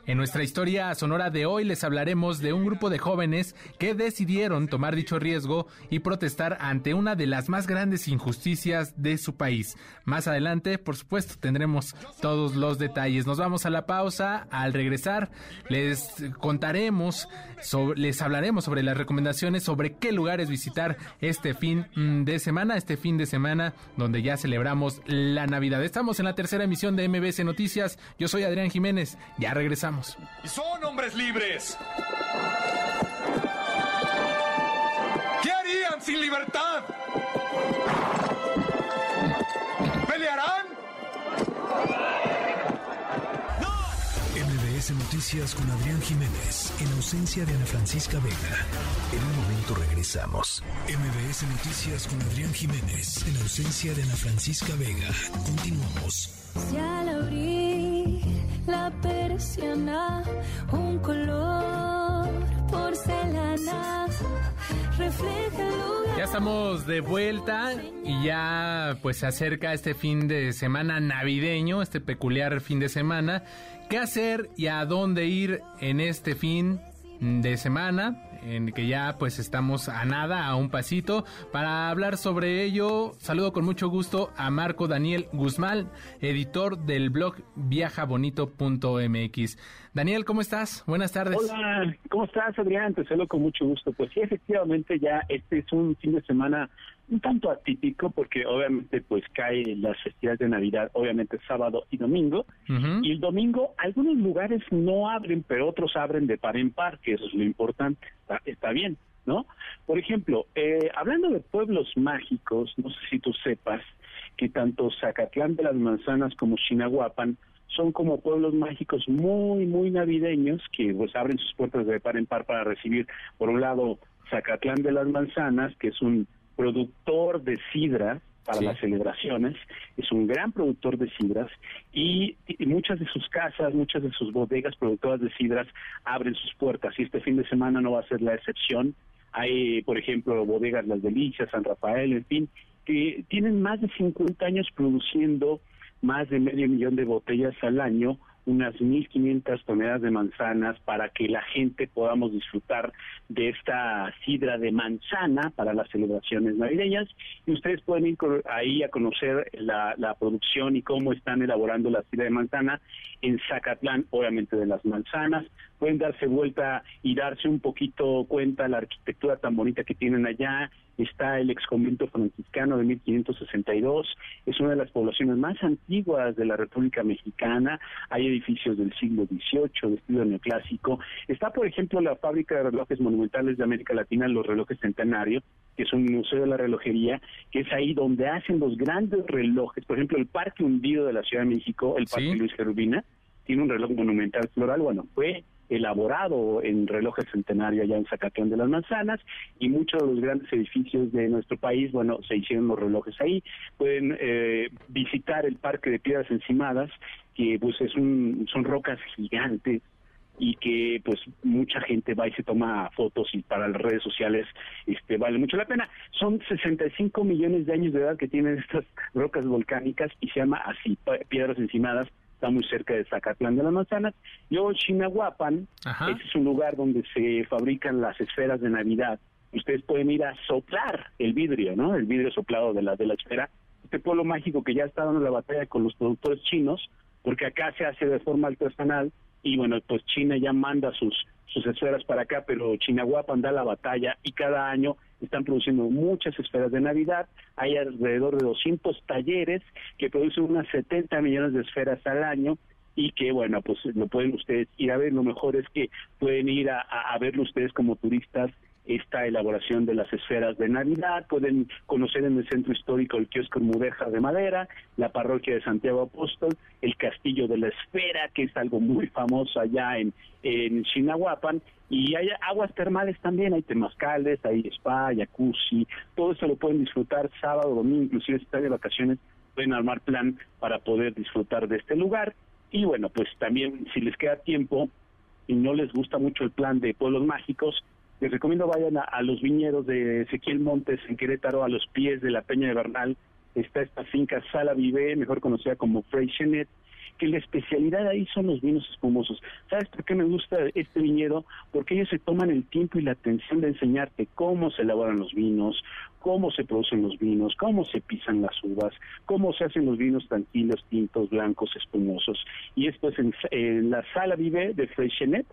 En nuestra historia sonora de hoy les hablaremos de un grupo de jóvenes que decidieron tomar dicho riesgo y protestar ante una de las más grandes injusticias de su país. Más adelante, por supuesto, tendremos todos los detalles. Nos vamos a la pausa. Al regresar, les contaremos, les hablaremos sobre las recomendaciones sobre qué lugares visitar este fin mm, de semana, este fin de semana donde ya celebramos la Navidad. Estamos en la tercera emisión de MBC Noticias. Yo soy Adrián Jiménez. Ya regresamos. Y son hombres libres. ¿Qué harían sin libertad? MBS Noticias con Adrián Jiménez, en ausencia de Ana Francisca Vega. En un momento regresamos. MBS Noticias con Adrián Jiménez, en ausencia de Ana Francisca Vega. Continuamos. Ya la abrí, la persiana, un color porcelana, refleja el lugar. Ya estamos de vuelta y ya pues se acerca este fin de semana navideño, este peculiar fin de semana. ¿Qué hacer y a dónde ir en este fin de semana? en que ya pues estamos a nada, a un pasito. Para hablar sobre ello, saludo con mucho gusto a Marco Daniel Guzmán, editor del blog viajabonito.mx. Daniel, ¿cómo estás? Buenas tardes. Hola, ¿cómo estás, Adrián? Te saludo con mucho gusto. Pues sí, efectivamente, ya este es un fin de semana un tanto atípico porque obviamente pues cae las festividades de Navidad, obviamente sábado y domingo. Y el domingo algunos lugares no abren, pero otros abren de par en par, que eso es lo importante. Está, bien, ¿no? Por ejemplo, eh, hablando de pueblos mágicos, no sé si tú sepas que tanto Zacatlán de las Manzanas como Chinahuapan son como pueblos mágicos muy, muy navideños que pues abren sus puertas de par en par para recibir, por un lado, Zacatlán de las Manzanas, que es un productor de sidra para las celebraciones, es un gran productor de sidras y, muchas de sus casas, muchas de sus bodegas productoras de sidras abren sus puertas y este fin de semana no va a ser la excepción. Hay, por ejemplo, bodegas Las Delicias, San Rafael, en fin, que tienen más de 50 años produciendo más de medio millón de botellas al año unas 1.500 toneladas de manzanas para que la gente podamos disfrutar de esta sidra de manzana para las celebraciones navideñas. Y ustedes pueden ir ahí a conocer la, la producción y cómo están elaborando la sidra de manzana en Zacatlán, obviamente de las manzanas. Pueden darse vuelta y darse un poquito cuenta la arquitectura tan bonita que tienen allá, está el ex convento franciscano de 1562, es una de las poblaciones más antiguas de la República Mexicana, hay edificios del siglo XVIII de estilo neoclásico, está por ejemplo la fábrica de relojes monumentales de América Latina, los relojes centenario, que es un museo de la relojería, que es ahí donde hacen los grandes relojes, por ejemplo el Parque Hundido de la Ciudad de México, el Parque Luis Gerubina, tiene un reloj monumental floral, bueno, fue elaborado en relojes centenario allá en Zacatlán de las Manzanas y muchos de los grandes edificios de nuestro país, bueno, se hicieron los relojes ahí. Pueden eh, visitar el Parque de Piedras Encimadas, que pues es un, son rocas gigantes y que pues mucha gente va y se toma fotos y para las redes sociales este vale mucho la pena. Son 65 millones de años de edad que tienen estas rocas volcánicas y se llama así Piedras Encimadas está muy cerca de Zacatlán de las Manzanas. Luego Chinahuapan, ese es un lugar donde se fabrican las esferas de Navidad. Ustedes pueden ir a soplar el vidrio, ¿no? El vidrio soplado de la de la esfera. Este pueblo mágico que ya está dando la batalla con los productores chinos, porque acá se hace de forma artesanal y bueno, pues China ya manda sus sus esferas para acá, pero Chinahuapan da la batalla y cada año están produciendo muchas esferas de Navidad. Hay alrededor de 200 talleres que producen unas 70 millones de esferas al año y que bueno, pues lo pueden ustedes ir a ver, lo mejor es que pueden ir a, a verlo ustedes como turistas esta elaboración de las esferas de Navidad. Pueden conocer en el centro histórico el kiosco Mudeja de Madera, la parroquia de Santiago Apóstol, el castillo de la esfera, que es algo muy famoso allá en, en Chinahuapan, y hay aguas termales también, hay temazcales, hay spa, jacuzzi, todo eso lo pueden disfrutar sábado, domingo, inclusive si están de vacaciones, pueden armar plan para poder disfrutar de este lugar. Y bueno, pues también si les queda tiempo y no les gusta mucho el plan de pueblos mágicos, les recomiendo vayan a, los viñedos de Ezequiel Montes en Querétaro, a los pies de la Peña de Bernal. Está esta finca Sala Vive, mejor conocida como Freixenet, que la especialidad ahí son los vinos espumosos. ¿Sabes por qué me gusta este viñedo? Porque ellos se toman el tiempo y la atención de enseñarte cómo se elaboran los vinos, cómo se producen los vinos, cómo se pisan las uvas, cómo se hacen los vinos tranquilos, tintos, blancos, espumosos. Y esto es en, la Sala Vive de Freixenet,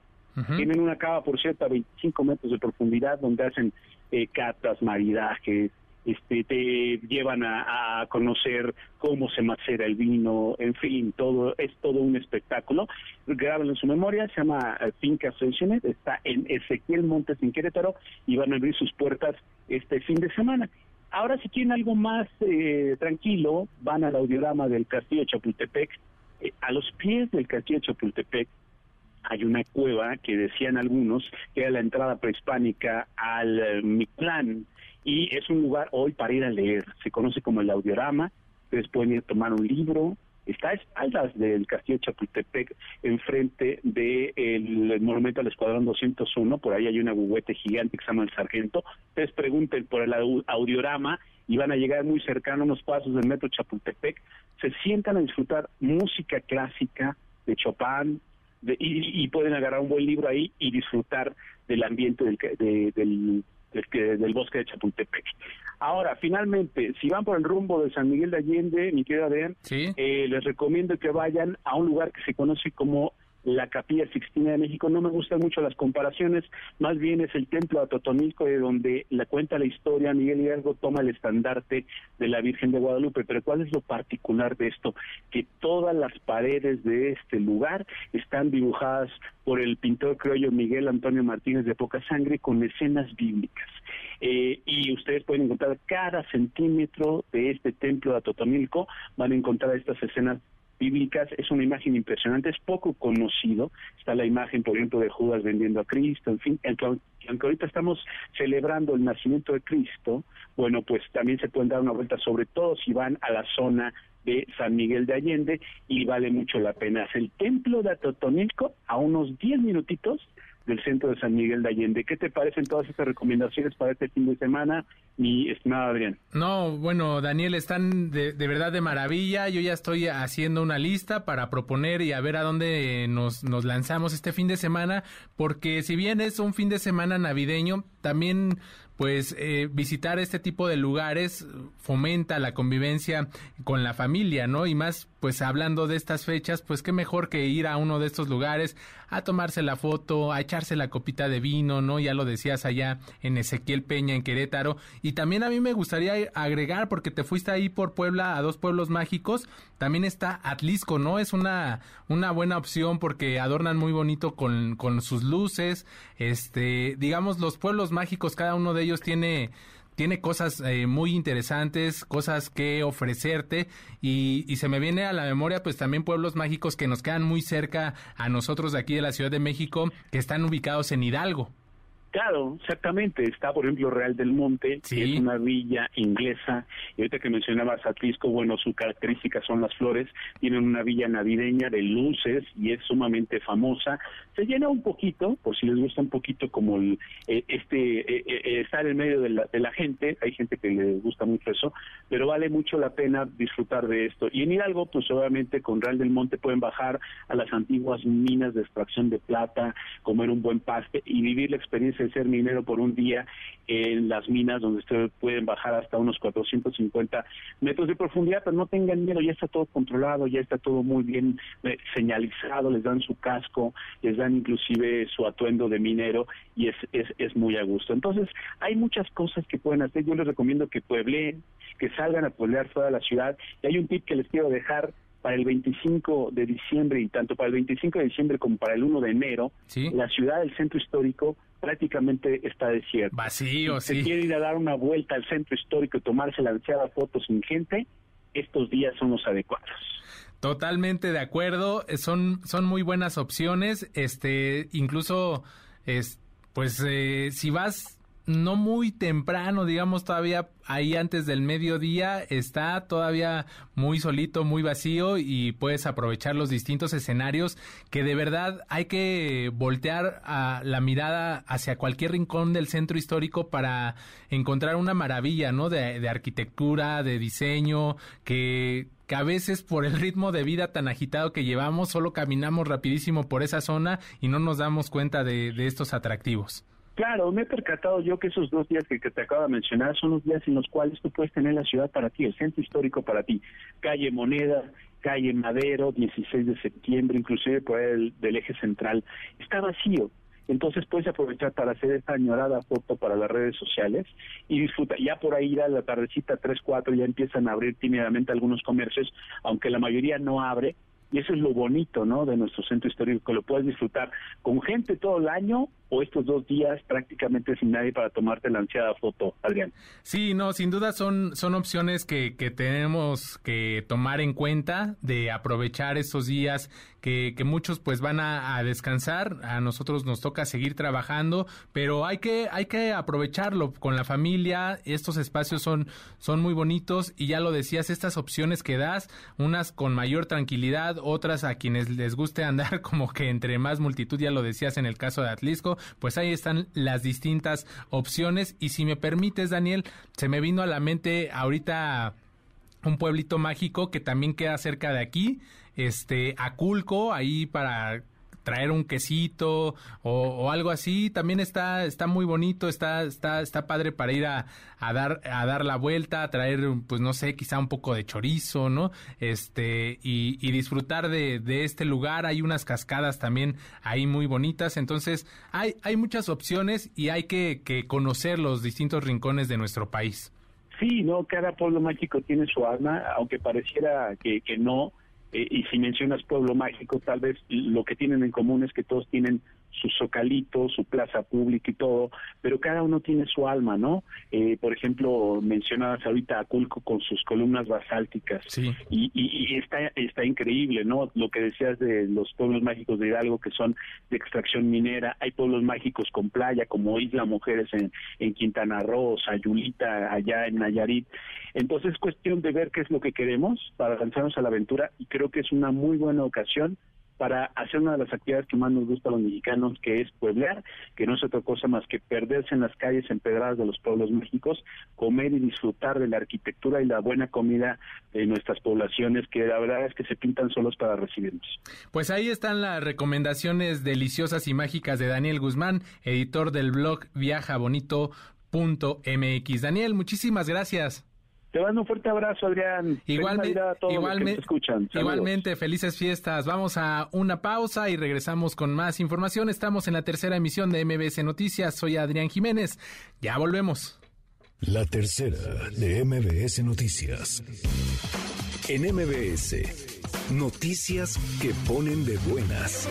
tienen una cava, por cierto, a 25 metros de profundidad donde hacen eh, catas, maridajes, este, te llevan a, conocer cómo se macera el vino, en fin, todo es todo un espectáculo. Graban en su memoria, se llama eh, Finca Sensionet, está en Ezequiel Montes en Querétaro y van a abrir sus puertas este fin de semana. Ahora si quieren algo más eh, tranquilo, van al audiograma del Castillo Chapultepec. a los pies del Castillo Chapultepec hay una cueva que decían algunos que era la entrada prehispánica al eh, Mictlán y es un lugar hoy para ir a leer. Se conoce como el audiorama. Ustedes pueden ir a tomar un libro. Está a espaldas del castillo de Chapultepec, enfrente del el monumento al Escuadrón 201. Por ahí hay una guguete gigante que se llama el Sargento. Ustedes pregunten por el audiorama y van a llegar muy cercano unos pasos del metro Chapultepec. Se sientan a disfrutar música clásica de Chopin, y, pueden agarrar un buen libro ahí y disfrutar del ambiente del, del, del, bosque de Chapultepec. Ahora, finalmente, si van por el rumbo de San Miguel de Allende, mi querida Adrián, eh, les recomiendo que vayan a un lugar que se conoce como la Capilla Sixtina de México. No me gustan mucho las comparaciones, más bien es el templo de Atotonilco de donde la cuenta la historia, Miguel Hidalgo toma el estandarte de la Virgen de Guadalupe. Pero ¿cuál es lo particular de esto? Que todas las paredes de este lugar están dibujadas por el pintor criollo Miguel Antonio Martínez de Poca Sangre con escenas bíblicas. Eh, y ustedes pueden encontrar cada centímetro de este templo de Atotonilco, van a encontrar estas escenas bíblicas, es una imagen impresionante, es poco conocido, está la imagen, por ejemplo, de Judas vendiendo a Cristo, en fin, aunque ahorita estamos celebrando el nacimiento de Cristo, bueno, pues también se pueden dar una vuelta, sobre todo si van a la zona de San Miguel de Allende y vale mucho la pena. Es el templo de Atotonilco a unos 10 minutitos del centro de San Miguel de Allende. ¿Qué te parecen todas estas recomendaciones para este fin de semana, mi estimado Adrián? No, bueno, Daniel, están de, verdad de maravilla. Yo ya estoy haciendo una lista para proponer y a ver a dónde nos, nos lanzamos este fin de semana, porque si bien es un fin de semana navideño, también pues eh, visitar este tipo de lugares fomenta la convivencia con la familia, ¿no? Y más, pues hablando de estas fechas, pues qué mejor que ir a uno de estos lugares a tomarse la foto, a echarse la copita de vino, ¿no? Ya lo decías allá en Ezequiel Peña, en Querétaro. Y también a mí me gustaría agregar, porque te fuiste ahí por Puebla a dos pueblos mágicos, también está Atlisco, ¿no? Es una, una buena opción porque adornan muy bonito con, con sus luces, este, digamos, los pueblos mágicos, cada uno de ellos tiene tiene cosas eh, muy interesantes, cosas que ofrecerte y, y, se me viene a la memoria pues también pueblos mágicos que nos quedan muy cerca a nosotros de aquí de la Ciudad de México que están ubicados en Hidalgo. Claro, exactamente. Está, por ejemplo, Real del Monte, que es una villa inglesa. Y ahorita que mencionabas Atlisco, bueno, su característica son las flores. Tienen una villa navideña de luces y es sumamente famosa. Se llena un poquito, por si les gusta un poquito como el, eh, este eh, eh, estar en medio de la, de la gente. Hay gente que le gusta mucho eso, pero vale mucho la pena disfrutar de esto. Y en Hidalgo, pues obviamente con Real del Monte pueden bajar a las antiguas minas de extracción de plata, comer un buen paste y vivir la experiencia ser minero por un día en las minas donde ustedes pueden bajar hasta unos 450 metros de profundidad, pero no tengan miedo, ya está todo controlado, ya está todo muy bien eh, señalizado, les dan su casco, les dan inclusive su atuendo de minero y es, es, es muy a gusto. Entonces, hay muchas cosas que pueden hacer, yo les recomiendo que puebleen, que salgan a pueblear toda la ciudad y hay un tip que les quiero dejar para el 25 de diciembre y tanto para el 25 de diciembre como para el 1 de enero, la ciudad del centro histórico prácticamente está desierta. Vacío, si sí. Se quiere ir a dar una vuelta al centro histórico y tomarse la ansiada foto sin gente, estos días son los adecuados. Totalmente de acuerdo, eh, son, son muy buenas opciones, este, incluso, es, pues, eh, si vas no muy temprano, digamos todavía ahí antes del mediodía, está todavía muy solito, muy vacío y puedes aprovechar los distintos escenarios que de verdad hay que voltear a la mirada hacia cualquier rincón del centro histórico para encontrar una maravilla, ¿no? De, arquitectura, de diseño, que, que a veces por el ritmo de vida tan agitado que llevamos, solo caminamos rapidísimo por esa zona y no nos damos cuenta de, de estos atractivos. Claro, me he percatado yo que esos dos días que, te acabo de mencionar son los días en los cuales tú puedes tener la ciudad para ti, el centro histórico para ti. Calle Moneda, calle Madero, 16 de septiembre, inclusive por el del eje central, está vacío. Entonces puedes aprovechar para hacer esta añorada foto para las redes sociales y disfruta. Ya por ahí a la tardecita 3, 4 ya empiezan a abrir tímidamente algunos comercios, aunque la mayoría no abre, y eso es lo bonito, ¿no? De nuestro centro histórico, que lo puedes disfrutar con gente todo el año o estos dos días prácticamente sin nadie para tomarte la ansiada foto, Adrián. Sí, no, sin duda son, son opciones que, que tenemos que tomar en cuenta de aprovechar estos días que, que muchos pues van a, a, descansar, a nosotros nos toca seguir trabajando, pero hay que, hay que aprovecharlo con la familia, estos espacios son, son muy bonitos y ya lo decías, estas opciones que das, unas con mayor tranquilidad, otras a quienes les guste andar como que entre más multitud, ya lo decías en el caso de Atlisco, pues ahí están las distintas opciones. Y si me permites, Daniel, se me vino a la mente ahorita un pueblito mágico que también queda cerca de aquí, este, Aculco, ahí para traer un quesito o, o, algo así también está está muy bonito está está está padre para ir a, a, dar a dar la vuelta a traer pues no sé quizá un poco de chorizo no este y, disfrutar de, de, este lugar. Hay unas cascadas también ahí muy bonitas. Entonces hay hay muchas opciones y hay que, que conocer los distintos rincones de nuestro país. Sí no cada pueblo mágico tiene su alma aunque pareciera que, que no eh, y si mencionas pueblo mágico, tal vez lo que tienen en común es que todos tienen su zocalito, su plaza pública y todo, pero cada uno tiene su alma, ¿no? Eh, por ejemplo, mencionabas ahorita Aculco con sus columnas basálticas sí. y, y, y, está está increíble, ¿no? Lo que decías de los pueblos mágicos de Hidalgo que son de extracción minera, hay pueblos mágicos con playa como Isla Mujeres en, en Quintana Roo, Sayulita allá en Nayarit. Entonces es cuestión de ver qué es lo que queremos para lanzarnos a la aventura y creo que es una muy buena ocasión para hacer una de las actividades que más nos gusta a los mexicanos, que es pueblear, que no es otra cosa más que perderse en las calles empedradas de los pueblos mágicos, comer y disfrutar de la arquitectura y la buena comida de nuestras poblaciones, que la verdad es que se pintan solos para recibirnos. Pues ahí están las recomendaciones deliciosas y mágicas de Daniel Guzmán, editor del blog viajabonito.mx. Daniel, muchísimas gracias. Te mando un fuerte abrazo, Adrián. Igualmente, a todos igualmente, los que escuchan. igualmente, felices fiestas. Vamos a una pausa y regresamos con más información. Estamos en la tercera emisión de MBS Noticias. Soy Adrián Jiménez. Ya volvemos. La tercera de MBS Noticias. En MBS, noticias que ponen de buenas.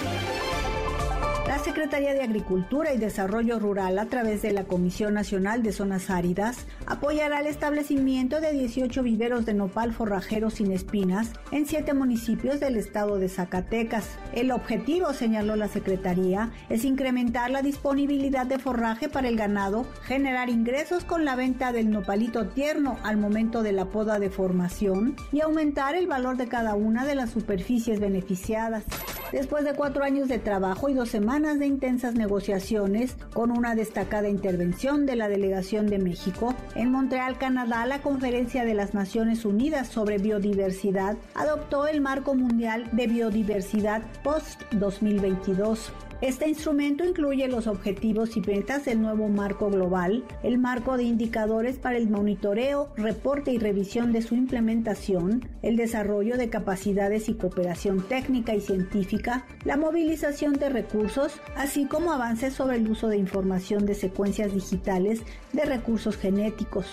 La Secretaría de Agricultura y Desarrollo Rural, a través de la Comisión Nacional de Zonas Áridas, apoyará el establecimiento de 18 viveros de nopal forrajero sin espinas en siete municipios del estado de Zacatecas. El objetivo, señaló la Secretaría, es incrementar la disponibilidad de forraje para el ganado, generar ingresos con la venta del nopalito tierno al momento de la poda de formación y aumentar el valor de cada una de las superficies beneficiadas. Después de cuatro años de trabajo y dos semanas de intensas negociaciones, con una destacada intervención de la Delegación de México, en Montreal, Canadá, la Conferencia de las Naciones Unidas sobre Biodiversidad adoptó el Marco Mundial de Biodiversidad Post-2022. Este instrumento incluye los objetivos y metas del nuevo marco global, el marco de indicadores para el monitoreo, reporte y revisión de su implementación, el desarrollo de capacidades y cooperación técnica y científica, la movilización de recursos, así como avances sobre el uso de información de secuencias digitales de recursos genéticos.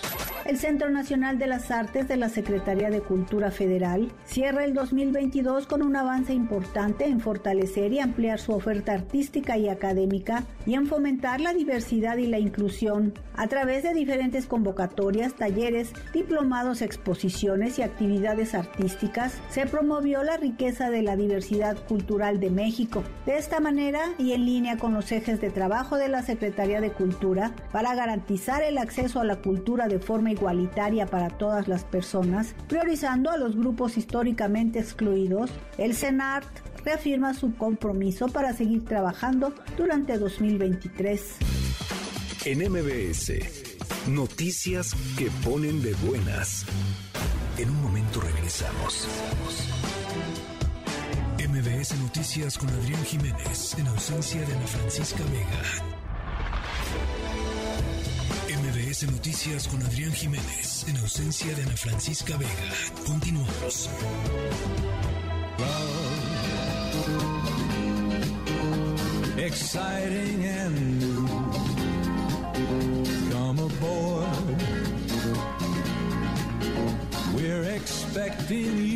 El Centro Nacional de las Artes de la Secretaría de Cultura Federal cierra el 2022 con un avance importante en fortalecer y ampliar su oferta artística y académica y en fomentar la diversidad y la inclusión a través de diferentes convocatorias, talleres, diplomados, exposiciones y actividades artísticas. Se promovió la riqueza de la diversidad cultural de México. De esta manera y en línea con los ejes de trabajo de la Secretaría de Cultura para garantizar el acceso a la cultura de forma igualitaria para todas las personas, priorizando a los grupos históricamente excluidos, el CENART reafirma su compromiso para seguir trabajando durante 2023. En MBS, noticias que ponen de buenas. En un momento regresamos. MBS Noticias con Adrián Jiménez, en ausencia de Ana Francisca Vega. MBS Noticias con Adrián Jiménez, en ausencia de Ana Francisca Vega. Continuamos. Exciting and new.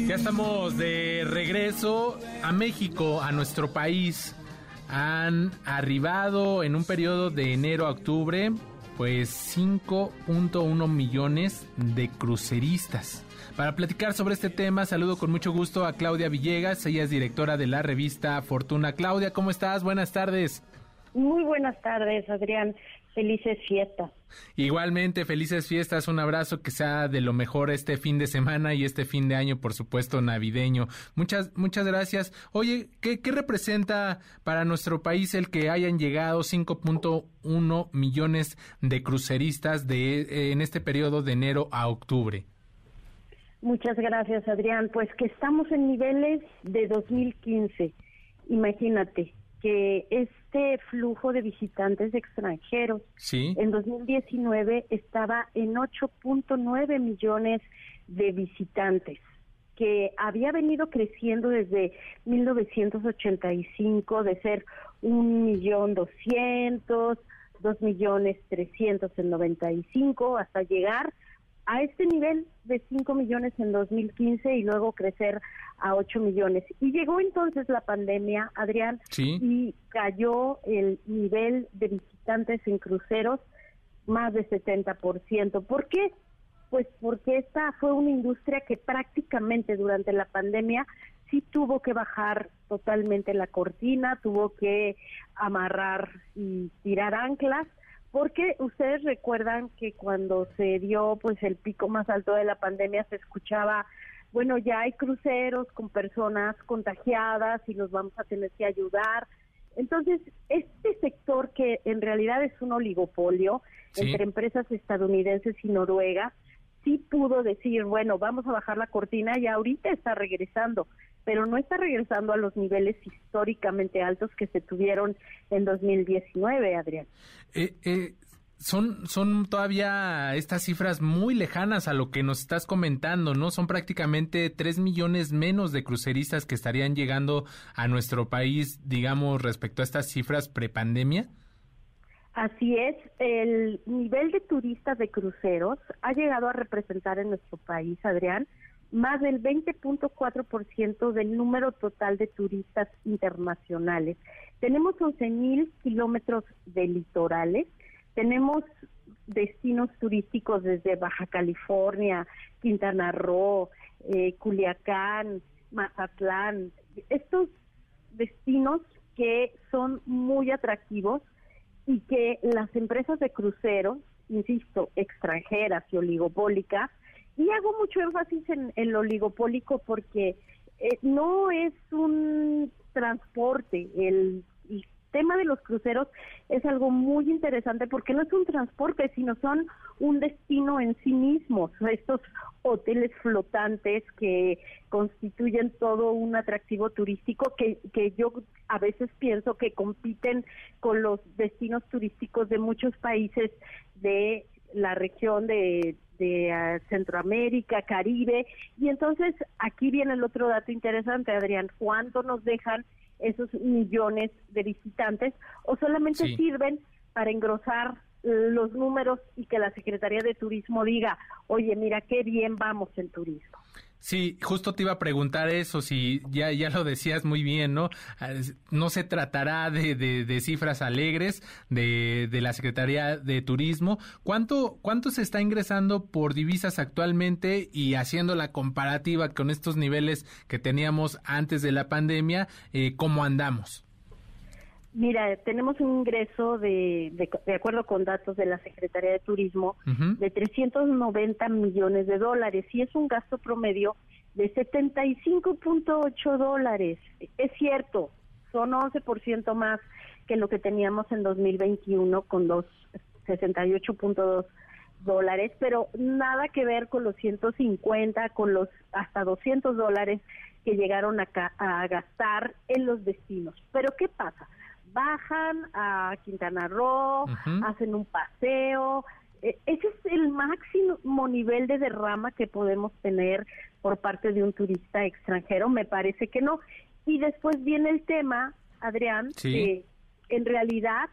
Ya estamos de regreso a México, a nuestro país. Han arribado en un periodo de enero a octubre pues 5.1 millones de cruceristas. Para platicar sobre este tema, saludo con mucho gusto a Claudia Villegas, ella es directora de la revista Fortuna. Claudia, ¿cómo estás? Buenas tardes. Muy buenas tardes, Adrián. Felices fiestas. Igualmente, felices fiestas. Un abrazo que sea de lo mejor este fin de semana y este fin de año, por supuesto, navideño. Muchas, muchas gracias. Oye, ¿qué, representa para nuestro país el que hayan llegado 5.1 millones de cruceristas de, en este periodo de enero a octubre? Muchas gracias, Adrián. Pues que estamos en niveles de 2015. Imagínate, que este flujo de visitantes extranjeros en 2019 estaba en 8.9 millones de visitantes que había venido creciendo desde 1985 de ser un millón doscientos, dos millones trescientos en 95 hasta llegar a este nivel de 5 millones en 2015 y luego crecer a 8 millones. Y llegó entonces la pandemia, Adrián, y cayó el nivel de visitantes en cruceros más de 70%. ¿Por qué? Pues porque esta fue una industria que prácticamente durante la pandemia sí tuvo que bajar totalmente la cortina, tuvo que amarrar y tirar anclas porque ustedes recuerdan que cuando se dio pues el pico más alto de la pandemia se escuchaba bueno ya hay cruceros con personas contagiadas y los vamos a tener que ayudar. Entonces este sector que en realidad es un oligopolio entre empresas estadounidenses y noruegas sí pudo decir bueno vamos a bajar la cortina y ahorita está regresando pero no está regresando a los niveles históricamente altos que se tuvieron en 2019, Adrián. Eh, eh, son, son todavía estas cifras muy lejanas a lo que nos estás comentando, ¿no? Son prácticamente tres millones menos de cruceristas que estarían llegando a nuestro país, digamos, respecto a estas cifras prepandemia. Así es, el nivel de turistas de cruceros ha llegado a representar en nuestro país, Adrián, más del 20.4% del número total de turistas internacionales. Tenemos 11.000 kilómetros de litorales, tenemos destinos turísticos desde Baja California, Quintana Roo, eh, Culiacán, Mazatlán. Estos destinos que son muy atractivos y que las empresas de cruceros, insisto, extranjeras y oligopólicas, y hago mucho énfasis en, el oligopólico porque eh, no es un transporte, el, tema de los cruceros es algo muy interesante porque no es un transporte, sino son un destino en sí mismos, estos hoteles flotantes que constituyen todo un atractivo turístico que, que yo a veces pienso que compiten con los destinos turísticos de muchos países de la región de, de Centroamérica, Caribe. Y entonces aquí viene el otro dato interesante, Adrián, ¿cuánto nos dejan esos millones de visitantes o solamente sirven para engrosar los números y que la Secretaría de Turismo diga, oye, mira qué bien vamos en turismo. Sí, justo te iba a preguntar eso, si ya, ya lo decías muy bien, ¿no? Ah, no se tratará de, de, cifras alegres de, de, la Secretaría de Turismo. ¿Cuánto, ¿Cuánto se está ingresando por divisas actualmente y haciendo la comparativa con estos niveles que teníamos antes de la pandemia, eh, cómo andamos? Mira, tenemos un ingreso de, de, acuerdo con datos de la Secretaría de Turismo, de 390 millones de dólares y es un gasto promedio de 75.8 dólares. Es cierto, son 11% más que lo que teníamos en 2021 con los 68.2 dólares, pero nada que ver con los 150, con los hasta 200 dólares que llegaron a, a gastar en los destinos. Pero ¿qué pasa? Bajan a Quintana Roo, hacen un paseo. E, ese es el máximo nivel de derrama que podemos tener por parte de un turista extranjero. Me parece que no. Y después viene el tema, Adrián, que en realidad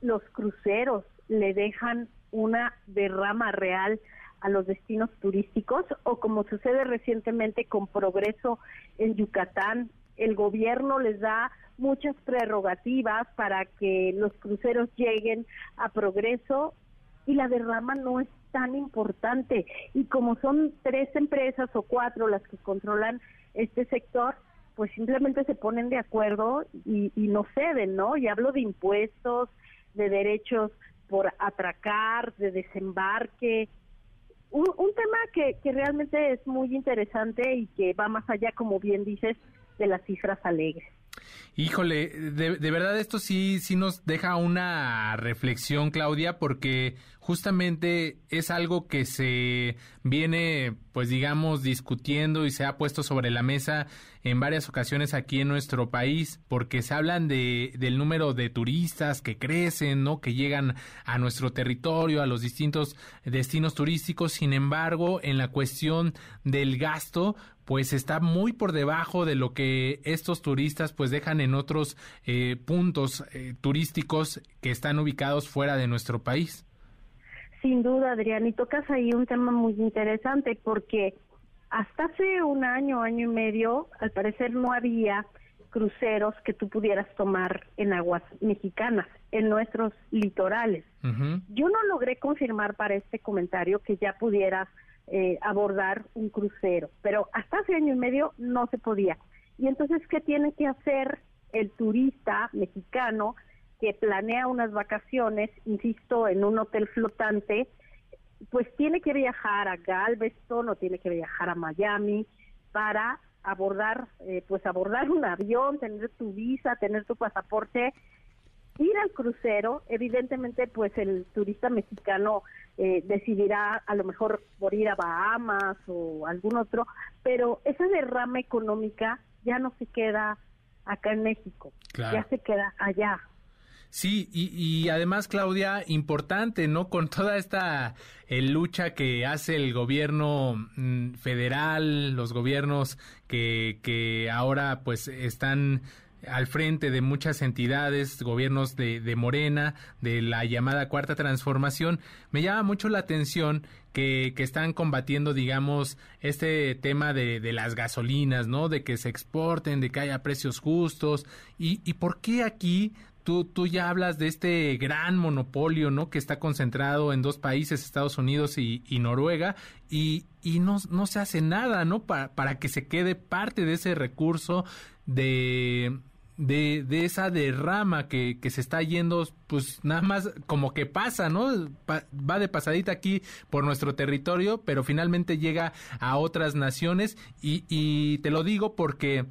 los cruceros le dejan una derrama real a los destinos turísticos o como sucede recientemente con Progreso en Yucatán, el gobierno les da muchas prerrogativas para que los cruceros lleguen a progreso y la derrama no es tan importante. Y como son tres empresas o cuatro las que controlan este sector, pues simplemente se ponen de acuerdo y, no ceden, ¿no? Y hablo de impuestos, de derechos por atracar, de desembarque. Un, un tema que, que realmente es muy interesante y que va más allá, como bien dices, de las cifras alegres. Híjole, de, de, verdad esto sí, sí nos deja una reflexión, Claudia, porque justamente es algo que se viene, pues digamos, discutiendo y se ha puesto sobre la mesa en varias ocasiones aquí en nuestro país, porque se hablan de, del número de turistas que crecen, ¿no? Que llegan a nuestro territorio, a los distintos destinos turísticos. Sin embargo, en la cuestión del gasto, pues está muy por debajo de lo que estos turistas pues dejan en otros eh, puntos eh, turísticos que están ubicados fuera de nuestro país. Sin duda, Adrián, y tocas ahí un tema muy interesante porque hasta hace un año, año y medio, al parecer no había cruceros que tú pudieras tomar en aguas mexicanas, en nuestros litorales. Yo no logré confirmar para este comentario que ya pudieras eh, abordar un crucero, pero hasta hace año y medio no se podía. Y entonces, ¿qué tiene que hacer el turista mexicano que planea unas vacaciones, insisto, en un hotel flotante? Pues tiene que viajar a Galveston o tiene que viajar a Miami para abordar, eh, pues abordar un avión, tener tu visa, tener tu pasaporte ir al crucero, evidentemente pues el turista mexicano eh, decidirá a lo mejor por ir a Bahamas o algún otro, pero esa derrama económica ya no se queda acá en México, ya se queda allá. Sí, y, además, Claudia, importante, ¿no? Con toda esta eh, lucha que hace el gobierno mm, federal, los gobiernos que, que ahora pues están al frente de muchas entidades, gobiernos de, de, Morena, de la llamada Cuarta Transformación, me llama mucho la atención que, que están combatiendo, digamos, este tema de, de, las gasolinas, ¿no? De que se exporten, de que haya precios justos. ¿Y, y por qué aquí Tú, tú, ya hablas de este gran monopolio, ¿no? Que está concentrado en dos países, Estados Unidos y, Noruega, y, y no, no, se hace nada, ¿no? Para, para que se quede parte de ese recurso de, de, de esa derrama que, que, se está yendo, pues nada más como que pasa, ¿no? va de pasadita aquí por nuestro territorio, pero finalmente llega a otras naciones y, y te lo digo porque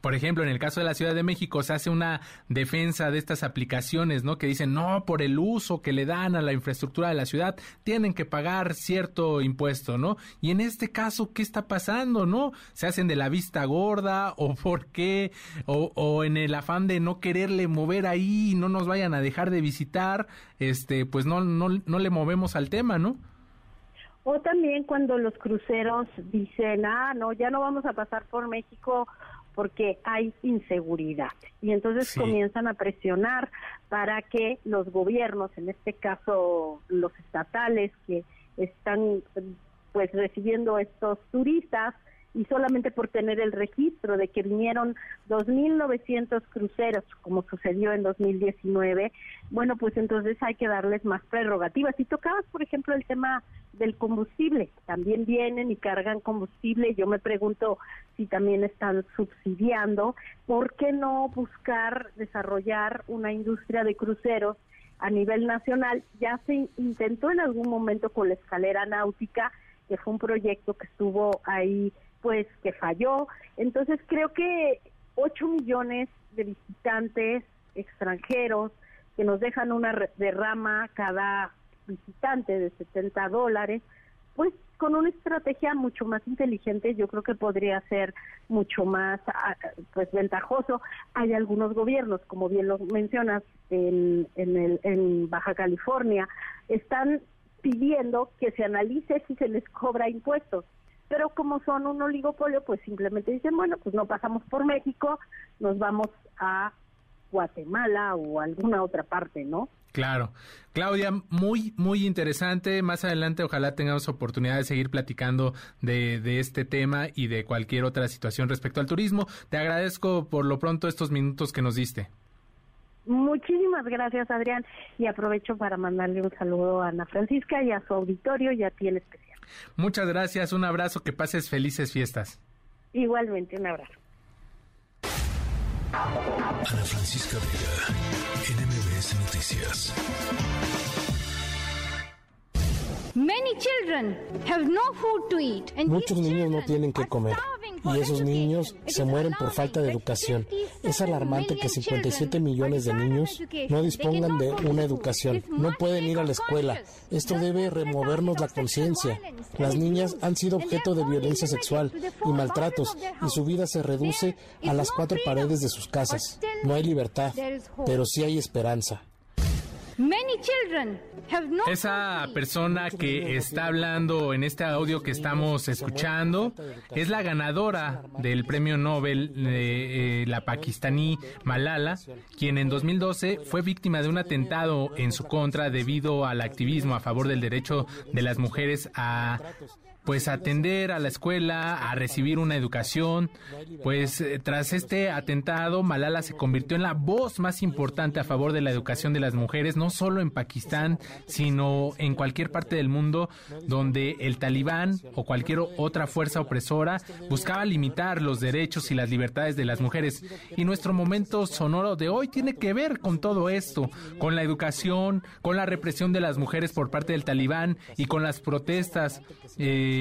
por ejemplo, en el caso de la Ciudad de México se hace una defensa de estas aplicaciones, ¿no? Que dicen, no, por el uso que le dan a la infraestructura de la ciudad, tienen que pagar cierto impuesto, ¿no? Y en este caso, ¿qué está pasando, no? ¿Se hacen de la vista gorda o por qué? O, o en el afán de no quererle mover ahí y no nos vayan a dejar de visitar, este, pues no, no, no le movemos al tema, ¿no? O también cuando los cruceros dicen, ah, no, ya no vamos a pasar por México porque hay inseguridad. Y entonces comienzan a presionar para que los gobiernos, en este caso los estatales que están pues recibiendo estos turistas, y solamente por tener el registro de que vinieron 2.900 cruceros, como sucedió en 2019, bueno, pues entonces hay que darles más prerrogativas. Y tocabas, por ejemplo, el tema del combustible. También vienen y cargan combustible. Yo me pregunto si también están subsidiando. ¿Por qué no buscar desarrollar una industria de cruceros a nivel nacional? Ya se intentó en algún momento con la escalera náutica, que fue un proyecto que estuvo ahí pues que falló. Entonces creo que 8 millones de visitantes extranjeros que nos dejan una derrama cada visitante de 70 dólares, pues con una estrategia mucho más inteligente yo creo que podría ser mucho más ah, pues ventajoso. Hay algunos gobiernos, como bien lo mencionas, en, en, el, en Baja California, están pidiendo que se analice si se les cobra impuestos pero como son un oligopolio, pues simplemente dicen, bueno, pues no pasamos por México, nos vamos a Guatemala o alguna otra parte, ¿no? Claro. Claudia, muy, muy interesante. Más adelante ojalá tengamos oportunidad de seguir platicando de, de, este tema y de cualquier otra situación respecto al turismo. Te agradezco por lo pronto estos minutos que nos diste. Muchísimas gracias, Adrián. Y aprovecho para mandarle un saludo a Ana Francisca y a su auditorio y a ti en especial. Muchas gracias, un abrazo, que pases felices fiestas. Igualmente, un abrazo. Ana Francisca Vega, NMBS Noticias. Muchos niños no tienen que comer y esos niños se mueren por falta de educación. Es alarmante que 57 millones de niños no dispongan de una educación, no pueden ir a la escuela. Esto debe removernos la conciencia. Las niñas han sido objeto de violencia sexual y maltratos y su vida se reduce a las cuatro paredes de sus casas. No hay libertad, pero sí hay esperanza. Esa persona que está hablando en este audio que estamos escuchando es la ganadora del premio Nobel, de eh, la pakistaní Malala, quien en 2012 fue víctima de un atentado en su contra debido al activismo a favor del derecho de las mujeres a pues atender a la escuela, a recibir una educación. Pues eh, tras este atentado, Malala se convirtió en la voz más importante a favor de la educación de las mujeres, no solo en Pakistán, sino en cualquier parte del mundo donde el talibán o cualquier otra fuerza opresora buscaba limitar los derechos y las libertades de las mujeres. Y nuestro momento sonoro de hoy tiene que ver con todo esto, con la educación, con la represión de las mujeres por parte del talibán y con las protestas. Eh,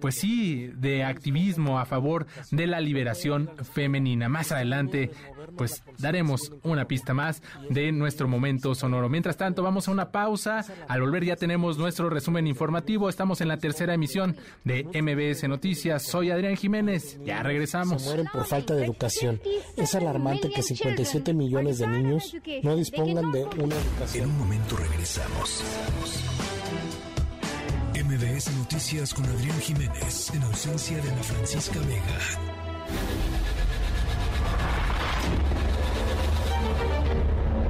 pues sí, de activismo a favor de la liberación femenina. Más adelante, pues daremos una pista más de nuestro momento sonoro. Mientras tanto, vamos a una pausa. Al volver ya tenemos nuestro resumen informativo. Estamos en la tercera emisión de MBS Noticias. Soy Adrián Jiménez. Ya regresamos. Se mueren por falta de educación. Es alarmante que 57 millones de niños no dispongan de una educación. En un momento regresamos. MBS Noticias con Adrián Jiménez, en ausencia de Ana Francisca Vega.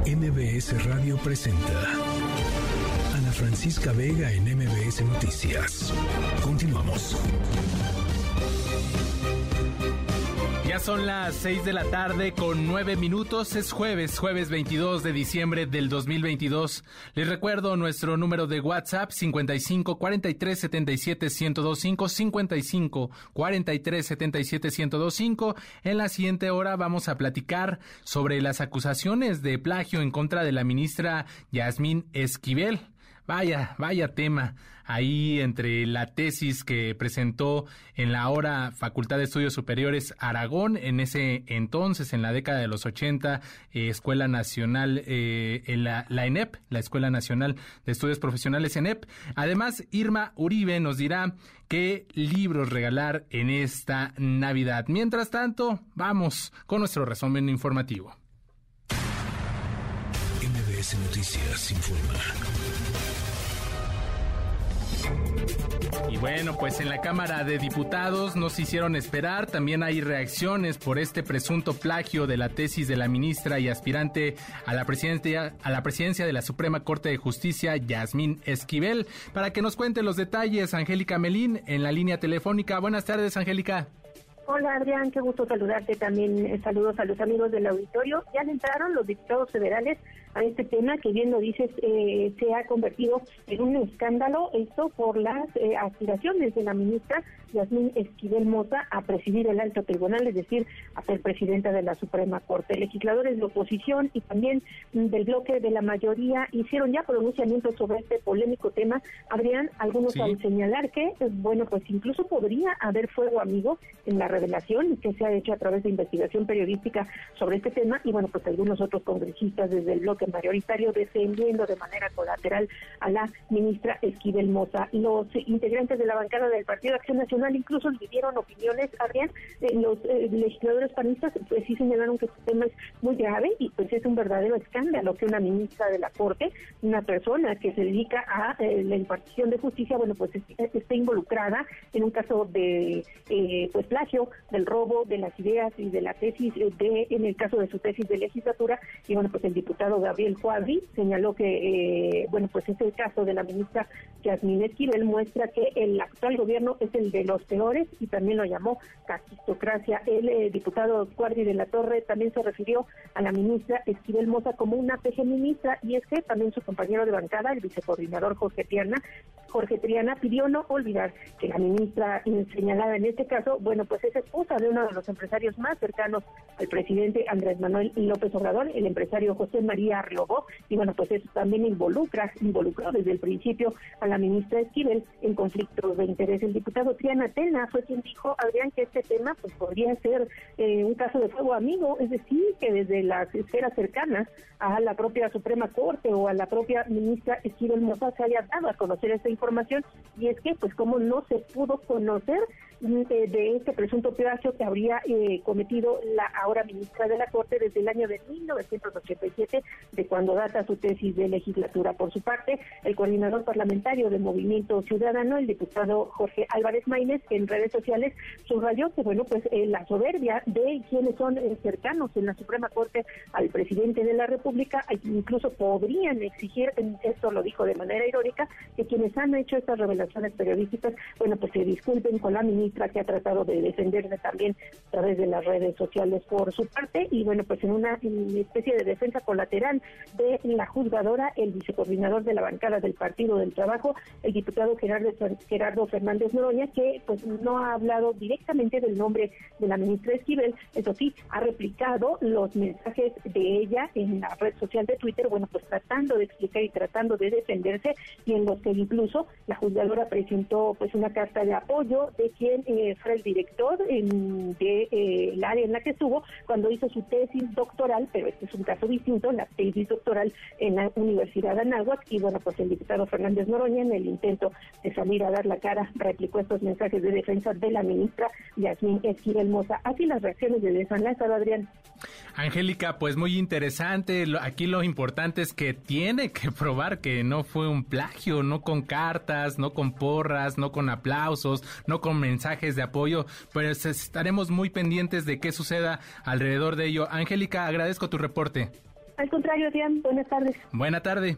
MBS Radio presenta Ana Francisca Vega en MBS Noticias. Continuamos. Ya son las 6 de la tarde con 9 minutos. Es jueves, jueves 22 de diciembre del 2022. Les recuerdo nuestro número de WhatsApp 55 43 77 1025 55 43 77 1025. En la siguiente hora vamos a platicar sobre las acusaciones de plagio en contra de la ministra Yasmín Esquivel. Vaya, vaya tema ahí entre la tesis que presentó en la hora Facultad de Estudios Superiores Aragón, en ese entonces, en la década de los 80, eh, Escuela Nacional, eh, la, la, ENEP, la Escuela Nacional de Estudios Profesionales ENEP. Además, Irma Uribe nos dirá qué libros regalar en esta Navidad. Mientras tanto, vamos con nuestro resumen informativo. MBS Noticias informa. Y bueno, pues en la Cámara de Diputados nos hicieron esperar. También hay reacciones por este presunto plagio de la tesis de la ministra y aspirante a la presidencia, a la presidencia de la Suprema Corte de Justicia, Yasmín Esquivel. Para que nos cuente los detalles, Angélica Melín en la línea telefónica. Buenas tardes, Angélica. Hola Adrián, qué gusto saludarte también. Eh, saludos a los amigos del auditorio. Ya entraron los diputados federales a este tema que bien lo dices, eh, se ha convertido en un escándalo, esto por las eh, aspiraciones de la ministra Yasmín Esquivel Mota a presidir el alto tribunal, es decir, a ser presidenta de la Suprema Corte. Legisladores de oposición y también del bloque de la mayoría hicieron ya pronunciamientos sobre este polémico tema. Habrían algunos al señalar que, bueno, pues incluso podría haber fuego amigo en la revelación que se ha hecho a través de investigación periodística sobre este tema y, bueno, pues algunos otros congresistas desde el bloque mayoritario defendiendo de manera colateral a la ministra Esquivel Moza. Los integrantes de la bancada del Partido Acción Nacional incluso dieron opiniones, Adrián, eh, los eh, legisladores panistas pues sí señalaron que este tema es muy grave y pues es un verdadero escándalo que una ministra de la Corte, una persona que se dedica a eh, la impartición de justicia, bueno, pues esté involucrada en un caso de pues plagio, del robo de las ideas y de la tesis de, en el caso de su tesis de legislatura, y bueno, pues el diputado Gabriel Cuadri señaló que, bueno, pues este caso de la ministra Yasmín Esquivel muestra que el actual gobierno es el de los peores y también lo llamó castistocracia. El eh, diputado Cuadri de la Torre también se refirió a la ministra Esquivel Moza como una peje ministra y es que también su compañero de bancada, el vicecoordinador Jorge Triana, Jorge Triana pidió no olvidar que la ministra señalada en este caso, bueno, pues es esposa de uno de los empresarios más cercanos al presidente Andrés Manuel López Obrador, el empresario José María Y bueno, pues eso también involucra, involucró desde el principio a la ministra Esquivel en conflictos de interés. El diputado Triana Tena fue quien dijo, Adrián, que este tema pues podría ser eh, un caso de fuego amigo, es decir, que desde las esferas cercanas a la propia Suprema Corte o a la propia ministra Esquivel Moza se haya dado a conocer esta información. Y es que pues como no se pudo conocer de, este presunto plagio que habría eh, cometido la ahora ministra de la Corte desde el año de 1987, de cuando data su tesis de legislatura. Por su parte, el coordinador parlamentario del Movimiento Ciudadano, el diputado Jorge Álvarez Maínez, en redes sociales subrayó que, bueno, pues eh, la soberbia de quienes son eh, cercanos en la Suprema Corte al presidente de la República, incluso podrían exigir, esto lo dijo de manera irónica, que quienes han hecho estas revelaciones periodísticas, bueno, pues se disculpen con la ministra que ha tratado de defenderse también a través de las redes sociales por su parte. Y bueno, pues en una especie de defensa colateral de la juzgadora, el vicecoordinador de la bancada del Partido del Trabajo, el diputado Gerardo, Gerardo Fernández Noroña, que pues no ha hablado directamente del nombre de la ministra Esquivel, eso sí, ha replicado los mensajes de ella en la red social de Twitter, bueno, pues tratando de explicar y tratando de defenderse y en los que incluso la juzgadora presentó pues una carta de apoyo de que eh, fue el director de eh, área en la que estuvo cuando hizo su tesis doctoral, pero este es un caso distinto, la tesis doctoral en la Universidad de Anáhuac, y bueno, pues el diputado Fernández Noroña en el intento de salir a dar la cara replicó estos mensajes de defensa de la ministra Yasmín Esquivel Moza. Así las reacciones de desenlazo, Adrián. Angélica, pues muy interesante. Aquí lo importante es que tiene que probar que no fue un plagio, no con cartas, no con porras, no con aplausos, no con mensajes mensajes de apoyo, pues estaremos muy pendientes de qué suceda alrededor de ello. Angélica, agradezco tu reporte. Al contrario, Dian, buenas tardes. Buena tarde.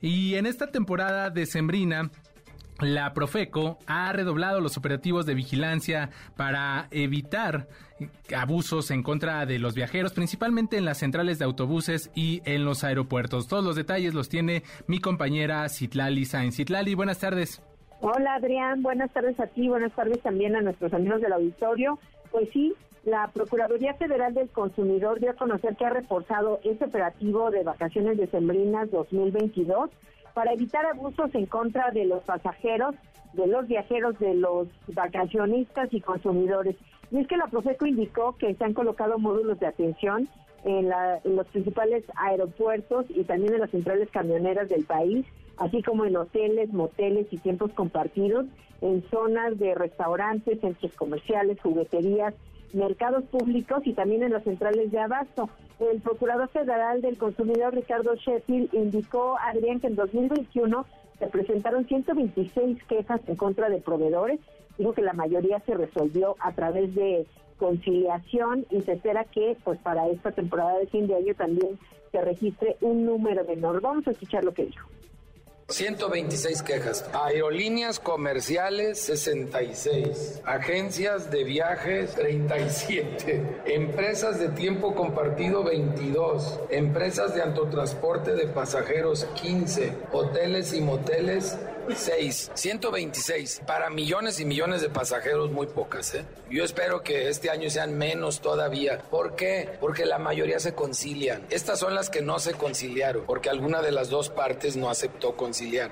Y en esta temporada de Sembrina, la Profeco ha redoblado los operativos de vigilancia para evitar abusos en contra de los viajeros, principalmente en las centrales de autobuses y en los aeropuertos. Todos los detalles los tiene mi compañera Citlali Sainz. Citlali, buenas tardes. Hola Adrián, buenas tardes a ti, buenas tardes también a nuestros amigos del auditorio. Pues sí, la Procuraduría Federal del Consumidor dio a conocer que ha reforzado este operativo de vacaciones decembrinas 2022 para evitar abusos en contra de los pasajeros, de los viajeros, de los vacacionistas y consumidores. Y es que la Profeco indicó que se han colocado módulos de atención en, en los principales aeropuertos y también en las centrales camioneras del país así como en hoteles, moteles y tiempos compartidos, en zonas de restaurantes, centros comerciales, jugueterías, mercados públicos y también en las centrales de abasto. El Procurador Federal del Consumidor, Ricardo Sheffield, indicó, Adrián, que en 2021 se presentaron 126 quejas en contra de proveedores. Dijo que la mayoría se resolvió a través de conciliación y se espera que pues para esta temporada de fin de año también se registre un número menor. Vamos a escuchar lo que dijo. 126 quejas. Aerolíneas comerciales 66. Agencias de viajes 37. Empresas de tiempo compartido 22. Empresas de autotransporte de pasajeros 15. Hoteles y moteles 6, 126. Para millones y millones de pasajeros, muy pocas. ¿eh? Yo espero que este año sean menos todavía. ¿Por qué? Porque la mayoría se concilian. Estas son las que no se conciliaron, porque alguna de las dos partes no aceptó conciliar.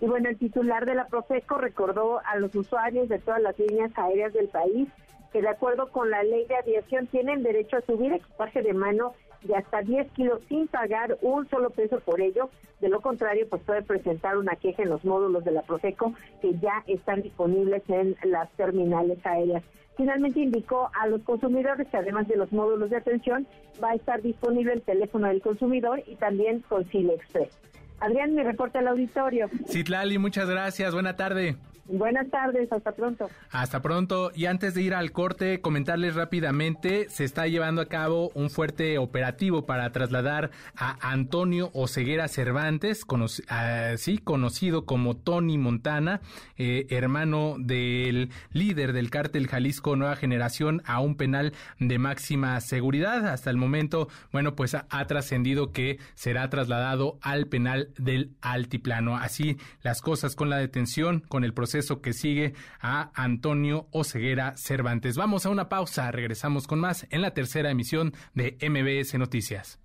Y bueno, el titular de la Profeco recordó a los usuarios de todas las líneas aéreas del país que de acuerdo con la ley de aviación tienen derecho a subir equipaje de mano de hasta 10 kilos sin pagar un solo peso por ello. De lo contrario, pues puede presentar una queja en los módulos de la Profeco que ya están disponibles en las terminales aéreas. Finalmente indicó a los consumidores que además de los módulos de atención va a estar disponible el teléfono del consumidor y también Concile Express. Adrián, mi reporte al auditorio. Citlali, muchas gracias. Buena tarde. Buenas tardes, hasta pronto. Hasta pronto. Y antes de ir al corte, comentarles rápidamente, se está llevando a cabo un fuerte operativo para trasladar a Antonio Oceguera Cervantes, así conocido como Tony Montana, eh, hermano del líder del cártel Jalisco Nueva Generación, a un penal de máxima seguridad. Hasta el momento, bueno, pues ha trascendido que será trasladado al penal del Altiplano. Así las cosas con la detención, con el proceso que sigue a Antonio Oceguera Cervantes. Vamos a una pausa, regresamos con más en la tercera emisión de MBS Noticias.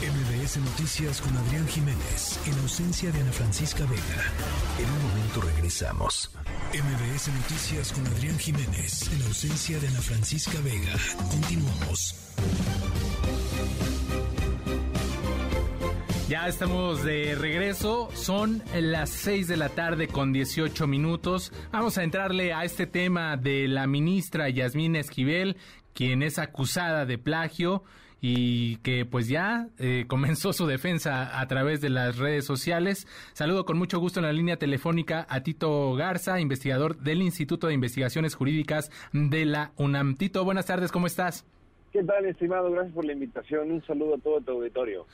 MBS Noticias con Adrián Jiménez, en ausencia de Ana Francisca Vega. En un momento regresamos. MBS Noticias con Adrián Jiménez, en ausencia de Ana Francisca Vega. Continuamos. Ya estamos de regreso, son las 6 de la tarde con 18 minutos. Vamos a entrarle a este tema de la ministra Yasmín Esquivel, quien es acusada de plagio y que pues ya eh, comenzó su defensa a través de las redes sociales. Saludo con mucho gusto en la línea telefónica a Tito Garza, investigador del Instituto de Investigaciones Jurídicas de la UNAM. Tito, buenas tardes, ¿cómo estás? ¿Qué tal, estimado? Gracias por la invitación. Un saludo a todo tu auditorio.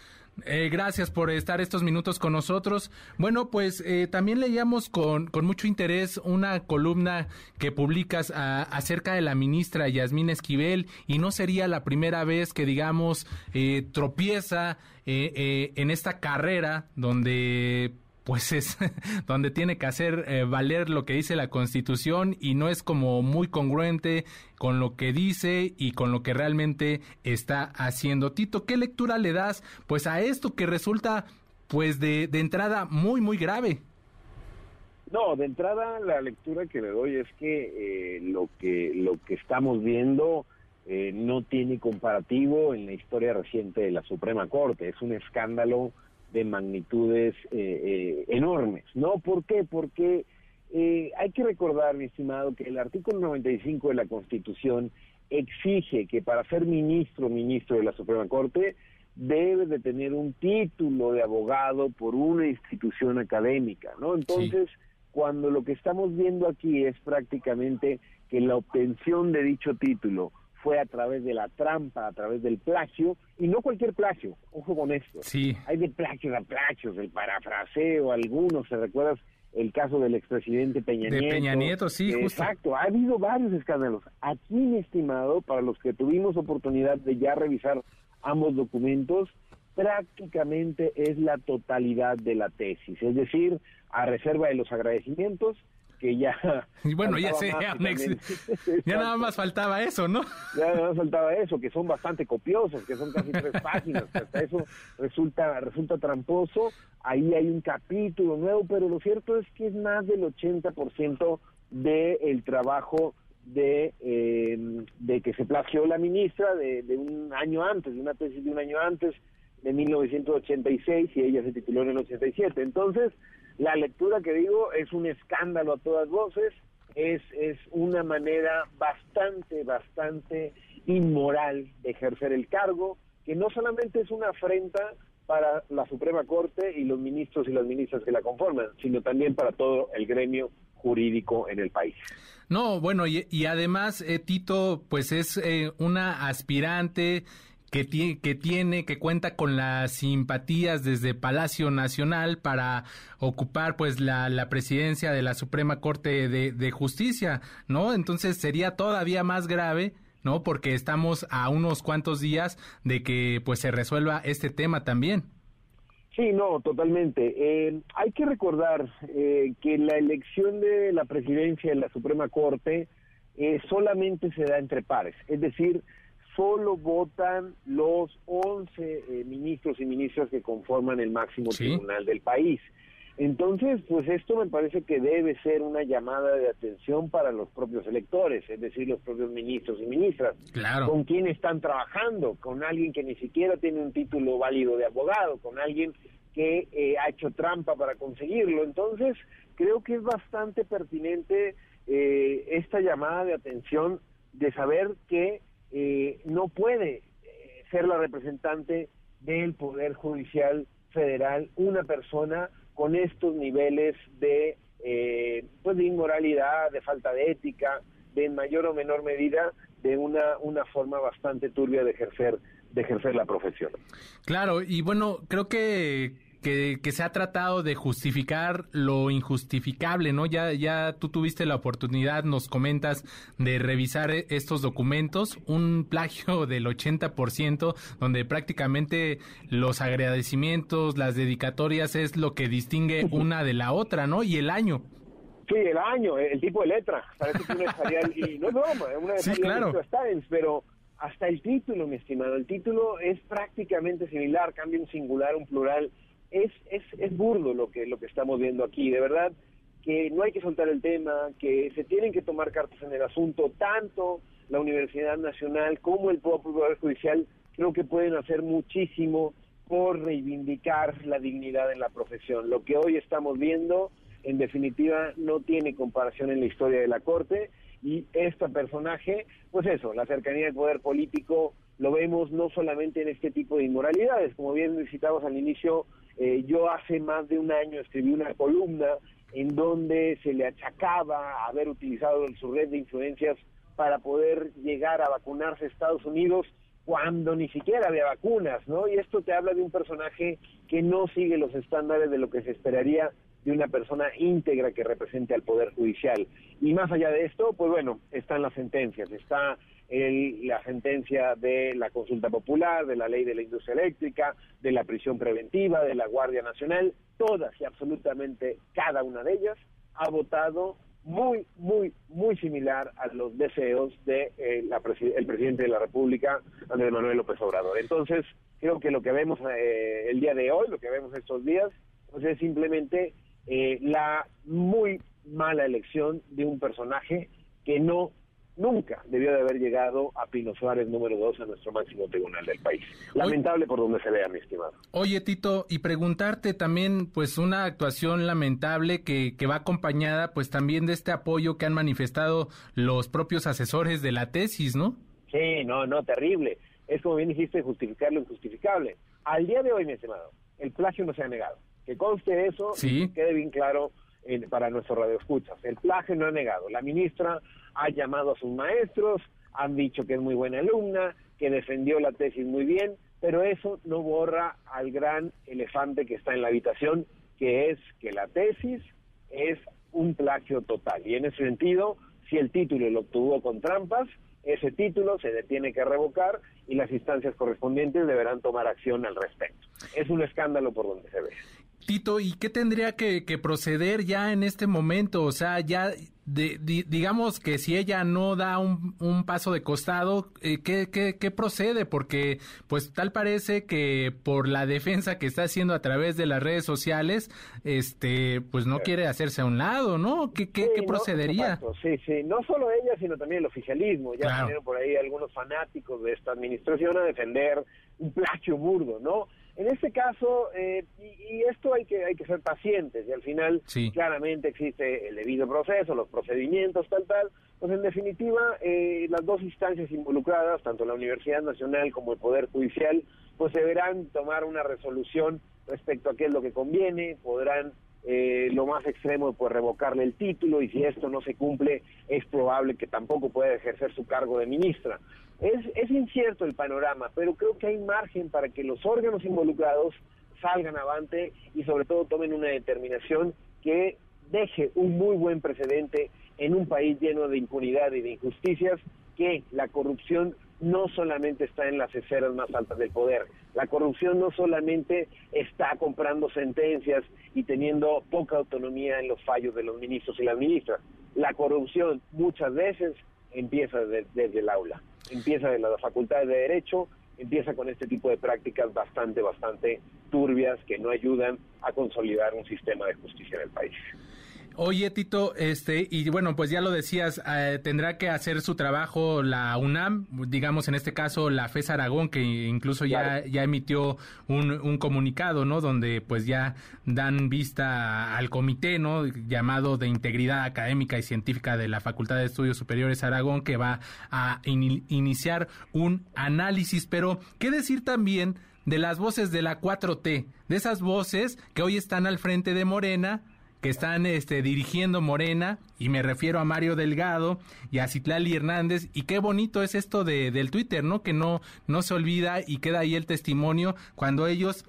Eh, gracias por estar estos minutos con nosotros. Bueno, pues eh, también leíamos con, con, mucho interés una columna que publicas a, acerca de la ministra Yasmín Esquivel y no sería la primera vez que, digamos, eh, tropieza en esta carrera donde pues es donde tiene que hacer eh, valer lo que dice la Constitución y no es como muy congruente con lo que dice y con lo que realmente está haciendo. Tito, ¿qué lectura le das pues a esto que resulta pues de, de entrada muy muy grave? No, de entrada la lectura que le doy es que eh, lo que lo que estamos viendo eh, no tiene comparativo en la historia reciente de la Suprema Corte. Es un escándalo de magnitudes eh, eh, enormes, ¿no? ¿Por qué? Porque eh, hay que recordar, mi estimado, que el artículo 95 de la Constitución exige que para ser ministro ministro de la Suprema Corte debe de tener un título de abogado por una institución académica, ¿no? Entonces, cuando lo que estamos viendo aquí es prácticamente que la obtención de dicho título fue a través de la trampa, a través del plagio, y no cualquier plagio, ojo con esto. Sí. Hay de plagios a plagios, el parafraseo, algunos, ¿se recuerdas el caso del expresidente Peña Nieto? De Peña Nieto, sí, justo. Exacto, ha habido varios escándalos. Aquí, mi estimado, para los que tuvimos oportunidad de ya revisar ambos documentos, prácticamente es la totalidad de la tesis, es decir, a reserva de los agradecimientos, que ya... Y bueno, ya sé, ya nada más faltaba eso, ¿no? Ya nada más faltaba eso, que son bastante copiosos, que son casi tres páginas, hasta eso resulta, resulta tramposo. Ahí hay un capítulo nuevo, pero lo cierto es que es más del 80% del el trabajo de, eh, de que se plagió la ministra de, de un año antes, de una tesis de un año antes, de 1986, y ella se tituló en el 87. Entonces, la lectura que digo es un escándalo a todas voces, es, es una manera bastante, bastante inmoral de ejercer el cargo, que no solamente es una afrenta para la Suprema Corte y los ministros y las ministras que la conforman, sino también para todo el gremio jurídico en el país. No, bueno, y, además, eh, Tito, pues es eh, una aspirante que, tiene, que tiene, que cuenta con las simpatías desde Palacio Nacional para ocupar pues la, la presidencia de la Suprema Corte de, de Justicia, ¿no? Entonces sería todavía más grave ¿no? Porque estamos a unos cuantos días de que pues se resuelva este tema también. Sí, no, totalmente. Eh, hay que recordar eh, que la elección de la presidencia de la Suprema Corte eh, solamente se da entre pares, es decir, solo votan los 11 ministros y ministras que conforman el máximo tribunal del país. Entonces, pues esto me parece que debe ser una llamada de atención para los propios electores, es decir, los propios ministros y ministras. Claro. Con quién están trabajando, con alguien que ni siquiera tiene un título válido de abogado, con alguien que eh, ha hecho trampa para conseguirlo. Entonces, creo que es bastante pertinente eh, esta llamada de atención de saber que eh, no puede ser la representante del Poder Judicial Federal una persona con estos niveles de, eh, pues de inmoralidad, de falta de ética, de en mayor o menor medida de una, una forma bastante turbia de ejercer de ejercer la profesión. Claro, y bueno, creo que que, se ha tratado de justificar lo injustificable, ¿no? Ya, ya tú tuviste la oportunidad, nos comentas, de revisar estos documentos, un plagio del 80%, donde prácticamente los agradecimientos, las dedicatorias es lo que distingue una de la otra, ¿no? Y el año. Sí, el año, el tipo de letra. Parece que estaría, y no es broma, una de sí, claro. pero hasta el título, mi estimado, el título es prácticamente similar, cambia un singular, un plural, es, es, es burdo lo que, lo que estamos viendo aquí, de verdad que no hay que soltar el tema, que se tienen que tomar cartas en el asunto, tanto la Universidad Nacional como el propio Poder Judicial creo que pueden hacer muchísimo por reivindicar la dignidad en la profesión. Lo que hoy estamos viendo, en definitiva, no tiene comparación en la historia de la Corte y este personaje, pues eso, la cercanía del poder político lo vemos no solamente en este tipo de inmoralidades, como bien visitamos al inicio eh, yo hace más de un año escribí una columna en donde se le achacaba haber utilizado su red de influencias para poder llegar a vacunarse a Estados Unidos cuando ni siquiera había vacunas, ¿no? Y esto te habla de un personaje que no sigue los estándares de lo que se esperaría de una persona íntegra que represente al Poder Judicial. Y más allá de esto, pues bueno, están las sentencias, está el, la sentencia de la consulta popular, de la ley de la industria eléctrica, de la prisión preventiva, de la Guardia Nacional, todas y absolutamente cada una de ellas ha votado muy, muy, muy similar a los deseos de eh, el presidente de la República, Andrés Manuel López Obrador. Entonces, creo que lo que vemos eh, el día de hoy, lo que vemos estos días, pues es simplemente eh, la muy mala elección de un personaje que no nunca debió de haber llegado a Pino Suárez número dos a nuestro máximo tribunal del país. Lamentable por donde se vea, mi estimado. Oye, Tito, y preguntarte también, pues, una actuación lamentable que, que va acompañada, pues, también de este apoyo que han manifestado los propios asesores de la tesis, ¿no? Sí, no, no, terrible. Es como bien dijiste, justificar lo injustificable. Al día de hoy, mi estimado, el plagio no se ha negado. Que conste eso, sí. quede bien claro para nuestro radio escuchas. El plagio no ha negado. La ministra ha llamado a sus maestros, han dicho que es muy buena alumna, que defendió la tesis muy bien, pero eso no borra al gran elefante que está en la habitación, que es que la tesis es un plagio total. Y en ese sentido, si el título lo obtuvo con trampas, ese título se tiene que revocar y las instancias correspondientes deberán tomar acción al respecto. Es un escándalo por donde se ve. Tito, ¿y qué tendría que, que proceder ya en este momento? O sea, ya de, digamos que si ella no da un, un paso de costado, eh, ¿qué, qué, procede? Porque pues tal parece que por la defensa que está haciendo a través de las redes sociales, este pues no quiere hacerse a un lado, ¿no? ¿Qué, qué, procedería? sí, sí, no solo ella, sino también el oficialismo. Ya claro. por ahí algunos fanáticos de esta administración a defender un plagio burdo, ¿no? En este caso, eh, y, esto hay que, hay que ser pacientes y al final claramente existe el debido proceso, los procedimientos, tal, tal. Pues en definitiva, eh, las dos instancias involucradas, tanto la Universidad Nacional como el Poder Judicial, pues deberán tomar una resolución respecto a qué es lo que conviene, podrán eh, lo más extremo pues revocarle el título y si esto no se cumple es probable que tampoco pueda ejercer su cargo de ministra. Es, es incierto el panorama, pero creo que hay margen para que los órganos involucrados salgan avante y sobre todo tomen una determinación que deje un muy buen precedente en un país lleno de impunidad y de injusticias, que la corrupción no solamente está en las esferas más altas del poder, la corrupción no solamente está comprando sentencias y teniendo poca autonomía en los fallos de los ministros y las ministras, la corrupción muchas veces empieza desde el aula, empieza de las facultades de derecho, empieza con este tipo de prácticas bastante, bastante turbias que no ayudan a consolidar un sistema de justicia en el país. Oye, Tito, este, y bueno, pues ya lo decías, eh, tendrá que hacer su trabajo la UNAM, digamos en este caso la FES Aragón, que incluso ya, ya emitió un, un, comunicado, ¿no? Donde pues ya dan vista al comité, ¿no? Llamado de Integridad Académica y Científica de la Facultad de Estudios Superiores Aragón, que va a iniciar un análisis. Pero, ¿qué decir también de las voces de la 4T? De esas voces que hoy están al frente de Morena, que están este, dirigiendo Morena, y me refiero a Mario Delgado y a Citlali Hernández, y qué bonito es esto de, del Twitter, ¿no? Que no, no se olvida y queda ahí el testimonio cuando ellos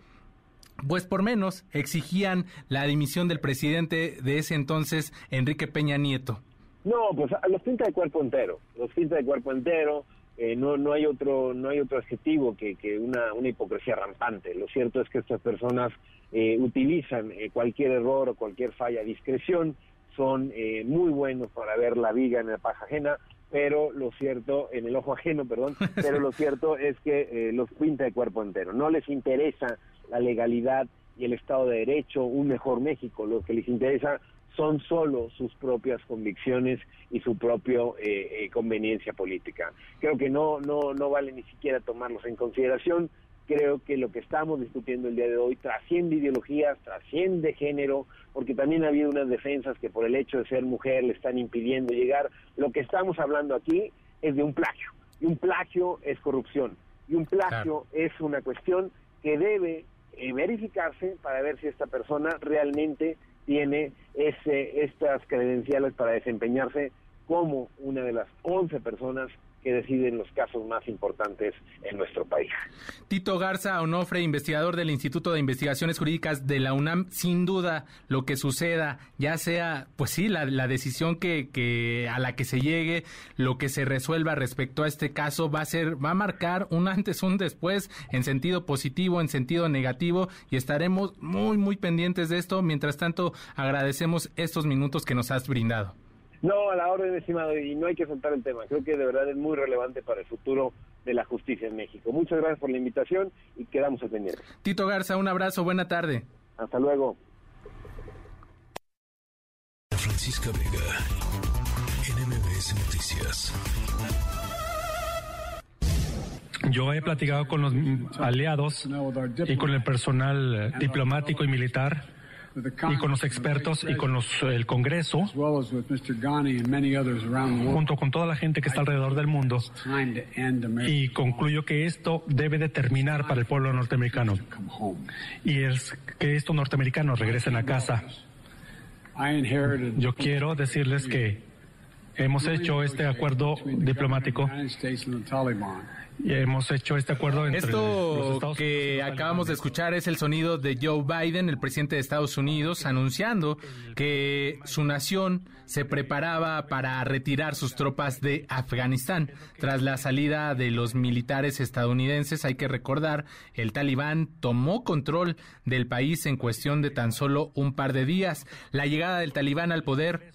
pues por menos exigían la dimisión del presidente de ese entonces, Enrique Peña Nieto. No, pues los pinta de cuerpo entero, los pinta de cuerpo entero, eh, no, no hay otro, no hay otro adjetivo que, que una, una hipocresía rampante. Lo cierto es que estas personas eh, utilizan eh, cualquier error o cualquier falla a discreción, son eh, muy buenos para ver la viga en la paja ajena, pero lo cierto, en el ojo ajeno, perdón, pero lo cierto es que los pinta de cuerpo entero. No les interesa la legalidad y el Estado de Derecho, un mejor México, lo que les interesa son solo sus propias convicciones y su propia conveniencia política. Creo que no, no, no vale ni siquiera tomarlos en consideración creo que lo que estamos discutiendo el día de hoy trasciende ideologías, trasciende género, porque también ha habido unas defensas que por el hecho de ser mujer le están impidiendo llegar. Lo que estamos hablando aquí es de un plagio, y un plagio es corrupción, y un plagio es una cuestión que debe eh, verificarse para ver si esta persona realmente tiene ese, estas credenciales para desempeñarse como una de las 11 personas que deciden los casos más importantes en nuestro país. Tito Garza Onofre, investigador del Instituto de Investigaciones Jurídicas de la UNAM, sin duda lo que suceda, ya sea, pues sí, la, decisión que, que, a la que se llegue, lo que se resuelva respecto a este caso va a ser, va a marcar un antes, un después, en sentido positivo, en sentido negativo, y estaremos muy, muy pendientes de esto. Mientras tanto, agradecemos estos minutos que nos has brindado. No, a la orden, estimado, y no hay que soltar el tema. Creo que de verdad es muy relevante para el futuro de la justicia en México. Muchas gracias por la invitación y quedamos al pendiente. Tito Garza, un abrazo, buena tarde. Hasta luego. Francisca Vega, NMBS Noticias. Yo he platicado con los aliados y con el personal diplomático y militar y con los expertos y con los, el Congreso, junto con toda la gente que está alrededor del mundo, y concluyo que esto debe de terminar para el pueblo norteamericano y es que estos norteamericanos regresen a casa. Yo quiero decirles que hemos hecho este acuerdo diplomático hemos hecho este acuerdo entre Esto que acabamos de escuchar es el sonido de Joe Biden, el presidente de Estados Unidos, anunciando que su nación se preparaba para retirar sus tropas de Afganistán. Tras la salida de los militares estadounidenses, hay que recordar, el talibán tomó control del país en cuestión de tan solo un par de días. La llegada del talibán al poder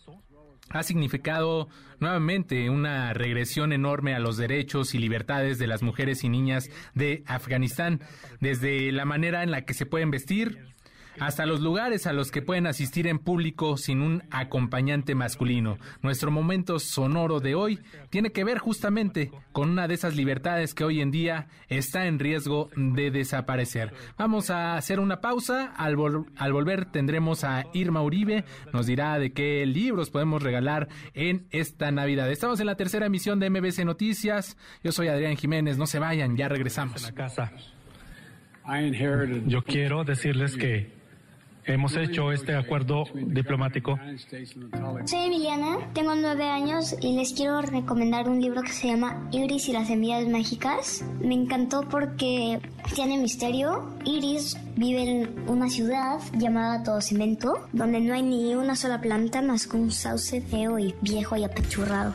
ha significado nuevamente una regresión enorme a los derechos y libertades de las mujeres y niñas de Afganistán, desde la manera en la que se pueden vestir, hasta los lugares a los que pueden asistir en público sin un acompañante masculino. Nuestro momento sonoro de hoy tiene que ver justamente con una de esas libertades que hoy en día está en riesgo de desaparecer. Vamos a hacer una pausa. Al, al volver tendremos a Irma Uribe. Nos dirá de qué libros podemos regalar en esta Navidad. Estamos en la tercera emisión de MBC Noticias. Yo soy Adrián Jiménez. No se vayan, ya regresamos. la casa. Yo quiero decirles que hemos hecho este acuerdo diplomático. Soy Emiliana, tengo nueve años y les quiero recomendar un libro que se llama Iris y las semillas mágicas. Me encantó porque tiene misterio. Iris vive en una ciudad llamada Todo Cemento, donde no hay ni una sola planta más que un sauce feo y viejo y apachurrado.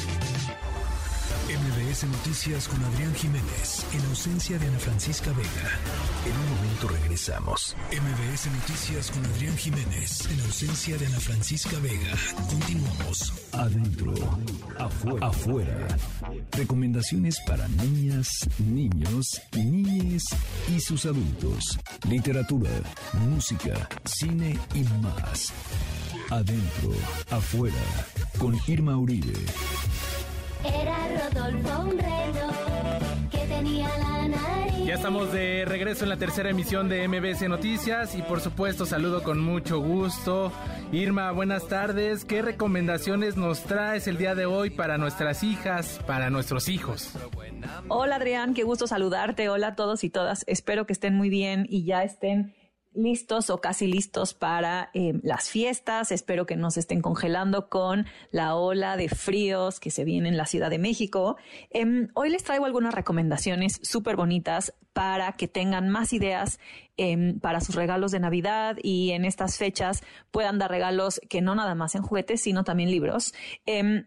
MBS Noticias con Adrián Jiménez, en ausencia de Ana Francisca Vega. En un momento regresamos. MBS Noticias con Adrián Jiménez, en ausencia de Ana Francisca Vega. Continuamos. Adentro, afuera. Recomendaciones para niñas, niños, niñes y sus adultos. Literatura, música, cine y más. Adentro, afuera. Con Irma Uribe. Era Rodolfo un reno que tenía la nariz. Ya estamos de regreso en la tercera emisión de MBC Noticias y por supuesto saludo con mucho gusto. Irma, buenas tardes. ¿Qué recomendaciones nos traes el día de hoy para nuestras hijas, para nuestros hijos? Hola Adrián, qué gusto saludarte. Hola a todos y todas. Espero que estén muy bien y ya estén listos o casi listos para eh, las fiestas. Espero que no se estén congelando con la ola de fríos que se viene en la Ciudad de México. Em, hoy les traigo algunas recomendaciones súper bonitas para que tengan más ideas em, para sus regalos de Navidad y en estas fechas puedan dar regalos que no nada más en juguetes, sino también libros. Em,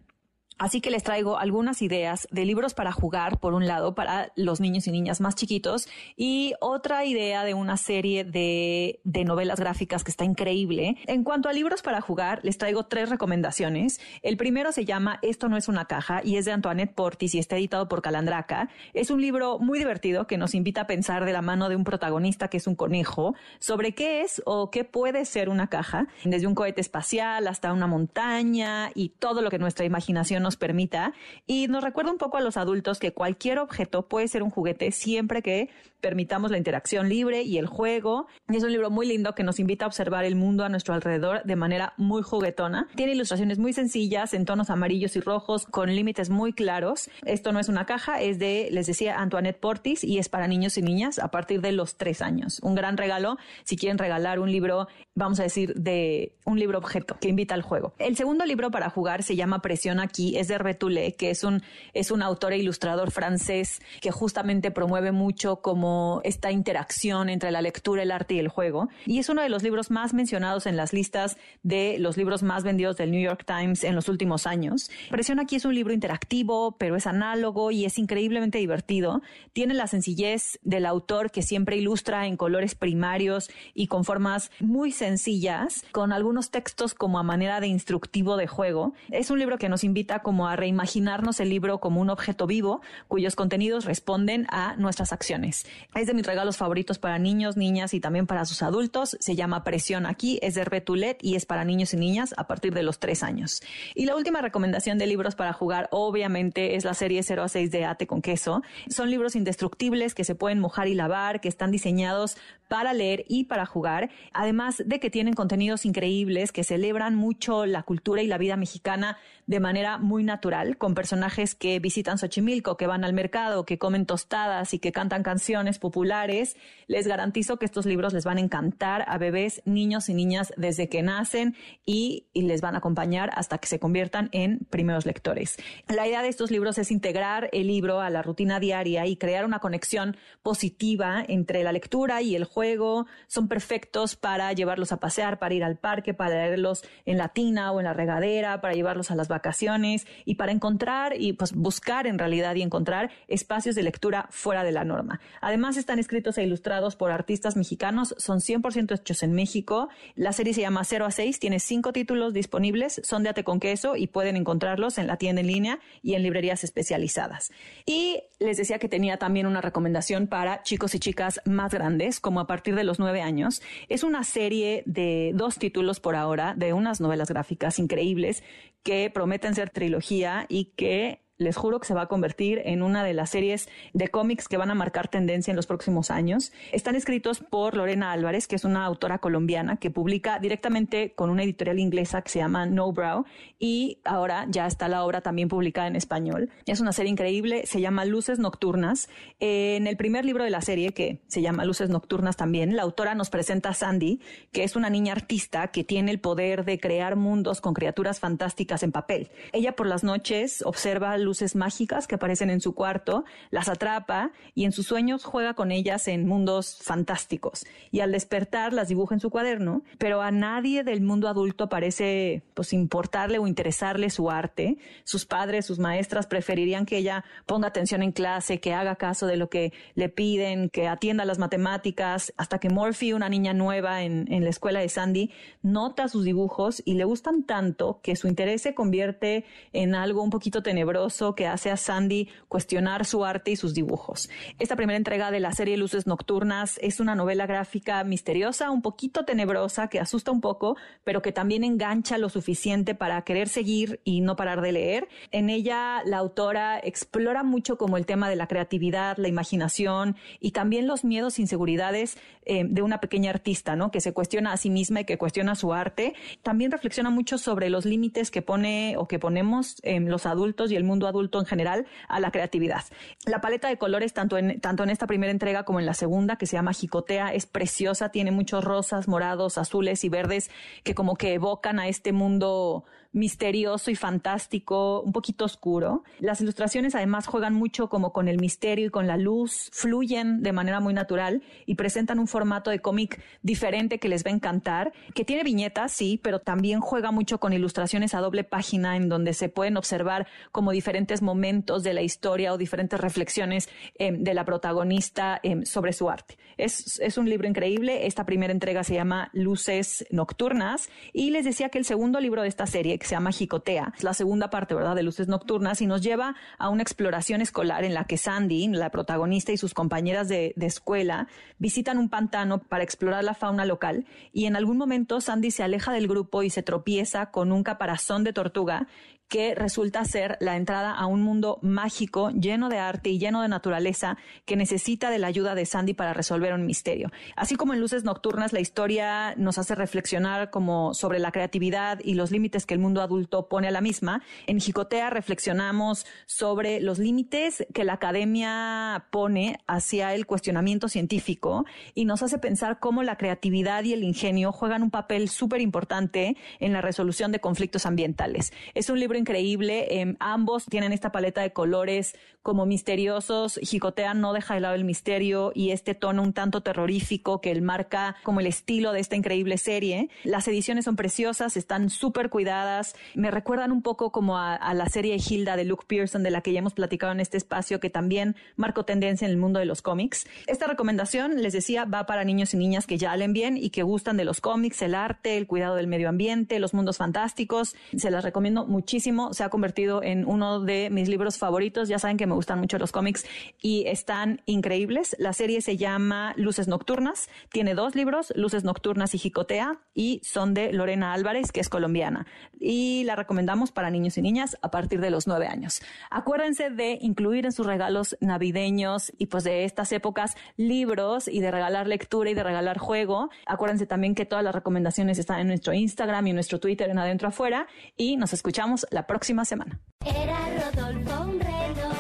Así que les traigo algunas ideas de libros para jugar, por un lado, para los niños y niñas más chiquitos, y otra idea de una serie de, de, novelas gráficas que está increíble. En cuanto a libros para jugar, les traigo tres recomendaciones. El primero se llama Esto no es una caja y es de Antoinette Portis y está editado por Calandraca. Es un libro muy divertido que nos invita a pensar de la mano de un protagonista que es un conejo sobre qué es o qué puede ser una caja, desde un cohete espacial hasta una montaña y todo lo que nuestra imaginación nos permita. Y nos recuerda un poco a los adultos que cualquier objeto puede ser un juguete siempre que permitamos la interacción libre y el juego. Y es un libro muy lindo que nos invita a observar el mundo a nuestro alrededor de manera muy juguetona. Tiene ilustraciones muy sencillas en tonos amarillos y rojos con límites muy claros. Esto no es una caja, es de, les decía, Antoinette Portis y es para niños y niñas a partir de los tres años. Un gran regalo si quieren regalar un libro, vamos a decir, de un libro objeto que invita al juego. El segundo libro para jugar se llama Presión aquí, es de Retoulet, que es un, es un autor e ilustrador francés que justamente promueve mucho como esta interacción entre la lectura, el arte y el juego. Y es uno de los libros más mencionados en las listas de los libros más vendidos del New York Times en los últimos años. Presión aquí es un libro interactivo, pero es análogo y es increíblemente divertido. Tiene la sencillez del autor que siempre ilustra en colores primarios y con formas muy sencillas, con algunos textos como a manera de instructivo de juego. Es un libro que nos invita como a reimaginarnos el libro como un objeto vivo cuyos contenidos responden a nuestras acciones. Es de mis regalos favoritos para niños, niñas y también para sus adultos. Se llama Presión aquí, es de Retulet y es para niños y niñas a partir de los tres años. Y la última recomendación de libros para jugar, obviamente, es la serie 0 a 6 de Ate con queso. Son libros indestructibles que se pueden mojar y lavar, que están diseñados para leer y para jugar, además de que tienen contenidos increíbles que celebran mucho la cultura y la vida mexicana de manera muy natural, con personajes que visitan Xochimilco, que van al mercado, que comen tostadas y que cantan canciones populares. Les garantizo que estos libros les van a encantar a bebés, niños y niñas desde que nacen y, y les van a acompañar hasta que se conviertan en primeros lectores. La idea de estos libros es integrar el libro a la rutina diaria y crear una conexión positiva entre la lectura y el juego. Son perfectos para llevarlos a pasear, para ir al parque, para leerlos en la tina o en la regadera, para llevarlos a las vacaciones y para encontrar y pues buscar en realidad y encontrar espacios de lectura fuera de la norma. Además están escritos e ilustrados por artistas mexicanos, son 100% hechos en México. La serie se llama 0 a 6, tiene cinco títulos disponibles, son de ate con queso y pueden encontrarlos en la tienda en línea y en librerías especializadas. Y les decía que tenía también una recomendación para chicos y chicas más grandes, como a partir de los nueve años. Es una serie de dos títulos por ahora, de unas novelas gráficas increíbles que prometen ser trilogía y que les juro que se va a convertir en una de las series de cómics que van a marcar tendencia en los próximos años. Están escritos por Lorena Álvarez, que es una autora colombiana que publica directamente con una editorial inglesa que se llama No Brow y ahora ya está la obra también publicada en español. Es una serie increíble, se llama Luces Nocturnas. En el primer libro de la serie, que se llama Luces Nocturnas también, la autora nos presenta a Sandy, que es una niña artista que tiene el poder de crear mundos con criaturas fantásticas en papel. Ella por las noches observa luces mágicas que aparecen en su cuarto, las atrapa y en sus sueños juega con ellas en mundos fantásticos. Y al despertar las dibuja en su cuaderno, pero a nadie del mundo adulto parece pues importarle o interesarle su arte. Sus padres, sus maestras preferirían que ella ponga atención en clase, que haga caso de lo que le piden, que atienda las matemáticas, hasta que Morphy, una niña nueva en, en la escuela de Sandy, nota sus dibujos y le gustan tanto que su interés se convierte en algo un poquito tenebroso que hace a Sandy cuestionar su arte y sus dibujos. Esta primera entrega de la serie Luces Nocturnas es una novela gráfica misteriosa, un poquito tenebrosa, que asusta un poco, pero que también engancha lo suficiente para querer seguir y no parar de leer. En ella la autora explora mucho como el tema de la creatividad, la imaginación y también los miedos e inseguridades eh, de una pequeña artista, ¿no? Que se cuestiona a sí misma y que cuestiona su arte. También reflexiona mucho sobre los límites que pone o que ponemos en los adultos y el mundo adulto en general a la creatividad. La paleta de colores, tanto en, tanto en esta primera entrega como en la segunda, que se llama Jicotea, es preciosa, tiene muchos rosas, morados, azules y verdes que como que evocan a este mundo misterioso y fantástico, un poquito oscuro. Las ilustraciones además juegan mucho como con el misterio y con la luz, fluyen de manera muy natural y presentan un formato de cómic diferente que les va a encantar, que tiene viñetas, sí, pero también juega mucho con ilustraciones a doble página en donde se pueden observar como diferentes momentos de la historia o diferentes reflexiones eh, de la protagonista eh, sobre su arte. Es, es un libro increíble. Esta primera entrega se llama Luces Nocturnas y les decía que el segundo libro de esta serie que se llama Jicotea. Es la segunda parte, ¿verdad?, de Luces Nocturnas y nos lleva a una exploración escolar en la que Sandy, la protagonista y sus compañeras de, de escuela visitan un pantano para explorar la fauna local y en algún momento Sandy se aleja del grupo y se tropieza con un caparazón de tortuga que resulta ser la entrada a un mundo mágico lleno de arte y lleno de naturaleza que necesita de la ayuda de Sandy para resolver un misterio. Así como en Luces Nocturnas la historia nos hace reflexionar como sobre la creatividad y los límites que el mundo adulto pone a la misma, en Jicotea reflexionamos sobre los límites que la academia pone hacia el cuestionamiento científico y nos hace pensar cómo la creatividad y el ingenio juegan un papel súper importante en la resolución de conflictos ambientales. Es un libro increíble. Em, ambos tienen esta paleta de colores como misteriosos. Jicotea no deja de lado el misterio y este tono un tanto terrorífico que él marca como el estilo de esta increíble serie. Las ediciones son preciosas, están súper cuidadas. Me recuerdan un poco como a, la serie Hilda de Luke Pearson, de la que ya hemos platicado en este espacio, que también marcó tendencia en el mundo de los cómics. Esta recomendación, les decía, va para niños y niñas que ya leen bien y que gustan de los cómics, el arte, el cuidado del medio ambiente, los mundos fantásticos. Se las recomiendo muchísimo se ha convertido en uno de mis libros favoritos. Ya saben que me gustan mucho los cómics y están increíbles. La serie se llama Luces Nocturnas, tiene dos libros, Luces Nocturnas y Jicotea, y son de Lorena Álvarez, que es colombiana. Y la recomendamos para niños y niñas a partir de los nueve años. Acuérdense de incluir en sus regalos navideños y pues de estas épocas libros y de regalar lectura y de regalar juego. Acuérdense también que todas las recomendaciones están en nuestro Instagram y en nuestro Twitter en Adentro Afuera y nos escuchamos la próxima semana. Era Rodolfo un reno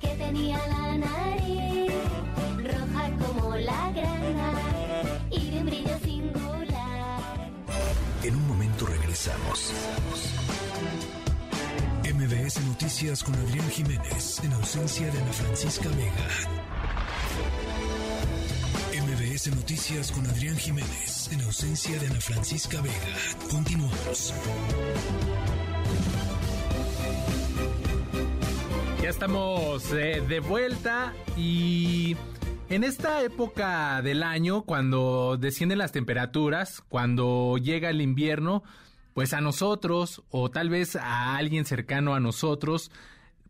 que tenía la nariz roja como la grana y de un brillo singular. En un momento regresamos. MBS Noticias con Adrián Jiménez en ausencia de Ana Francisca Vega. MBS Noticias con Adrián Jiménez en ausencia de Ana Francisca Vega. Continuamos. Ya estamos eh, de vuelta y en esta época del año, cuando descienden las temperaturas, cuando llega el invierno, pues a nosotros o tal vez a alguien cercano a nosotros,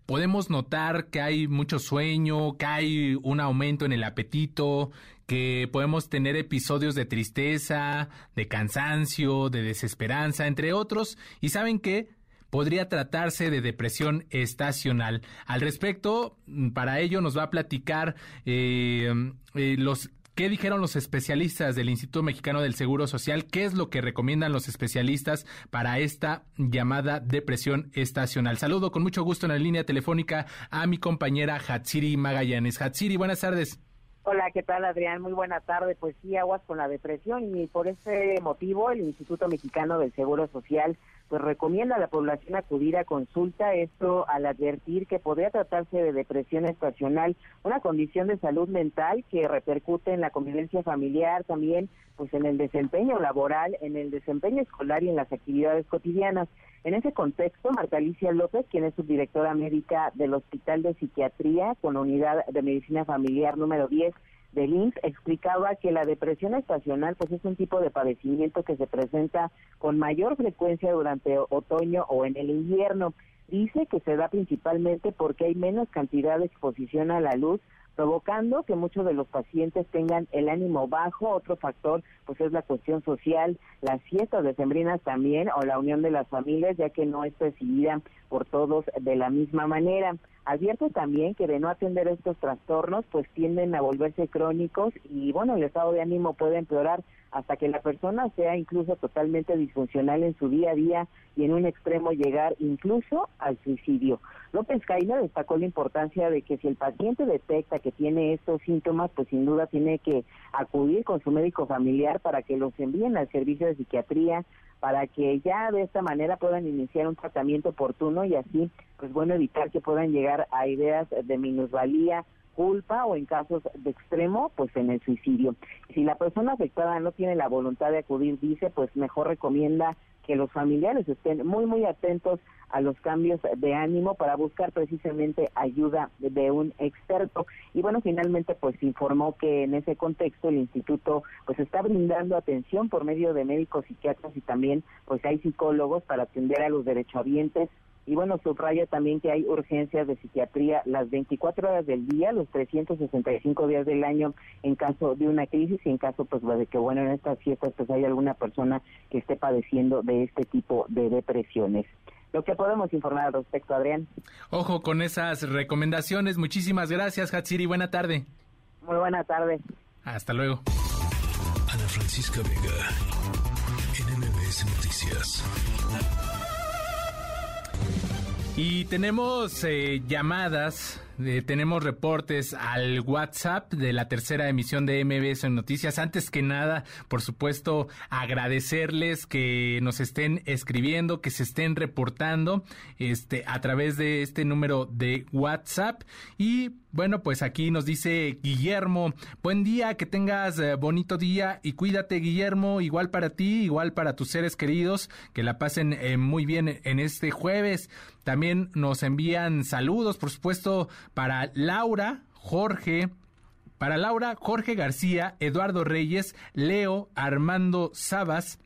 podemos notar que hay mucho sueño, que hay un aumento en el apetito, que podemos tener episodios de tristeza, de cansancio, de desesperanza, entre otros. Y saben qué? Podría tratarse de depresión estacional. Al respecto, mm, para ello nos va a platicar eh, eh, los ¿Qué dijeron los especialistas del Instituto Mexicano del Seguro Social? ¿Qué es lo que recomiendan los especialistas para esta llamada depresión estacional? Saludo con mucho gusto en la línea telefónica a mi compañera Hatsiri Magallanes. Hatsiri, buenas tardes. Hola, ¿qué tal Adrián? Muy buena tarde. Pues sí, aguas con la depresión y por ese motivo el Instituto Mexicano del Seguro Social pues recomienda a la población acudir a consulta, esto al advertir que podría tratarse de depresión estacional, una condición de salud mental que repercute en la convivencia familiar, también pues en el desempeño laboral, en el desempeño escolar y en las actividades cotidianas. En ese contexto, Marta Alicia López, quien es subdirectora médica del Hospital de Psiquiatría con la Unidad de Medicina Familiar número 10 del INSS explicaba que la depresión estacional pues es un tipo de padecimiento que se presenta con mayor frecuencia durante otoño o en el invierno. Dice que se da principalmente porque hay menos cantidad de exposición a la luz provocando que muchos de los pacientes tengan el ánimo bajo. Otro factor, pues es la cuestión social, las fiestas decembrinas también o la unión de las familias, ya que no es percibida por todos de la misma manera. Advierte también que de no atender estos trastornos, pues tienden a volverse crónicos y bueno, el estado de ánimo puede empeorar hasta que la persona sea incluso totalmente disfuncional en su día a día y en un extremo llegar incluso al suicidio. López Caína destacó la importancia de que si el paciente detecta que tiene estos síntomas, pues sin duda tiene que acudir con su médico familiar para que los envíen al servicio de psiquiatría, para que ya de esta manera puedan iniciar un tratamiento oportuno y así, pues bueno, evitar que puedan llegar a ideas de minusvalía, culpa o en casos de extremo, pues en el suicidio. Si la persona afectada no tiene la voluntad de acudir, dice, pues mejor recomienda que los familiares estén muy, muy atentos a los cambios de ánimo para buscar precisamente ayuda de un experto. Y bueno, finalmente pues informó que en ese contexto el instituto pues está brindando atención por medio de médicos psiquiatras y también pues hay psicólogos para atender a los derechohabientes y bueno, subraya también que hay urgencias de psiquiatría las 24 horas del día, los 365 días del año en caso de una crisis y en caso pues de que bueno, en estas fiestas pues hay alguna persona que esté padeciendo de este tipo de depresiones. Lo que podemos informar al respecto, Adrián. Ojo con esas recomendaciones. Muchísimas gracias, Hatsiri. Buena tarde. Muy buena tarde. Hasta luego. Ana Francisca Vega, NMBS Noticias. Y tenemos eh, llamadas, eh, tenemos reportes al WhatsApp de la tercera emisión de MBS Noticias. Antes que nada, por supuesto, agradecerles que nos estén escribiendo, que se estén reportando este, a través de este número de WhatsApp. Y bueno, pues aquí nos dice Guillermo, buen día, que tengas eh, bonito día y cuídate Guillermo, igual para ti, igual para tus seres queridos, que la pasen eh, muy bien en este jueves. También nos envían saludos, por supuesto, para Laura, Jorge, para Laura, Jorge García, Eduardo Reyes, Leo, Armando Sabas,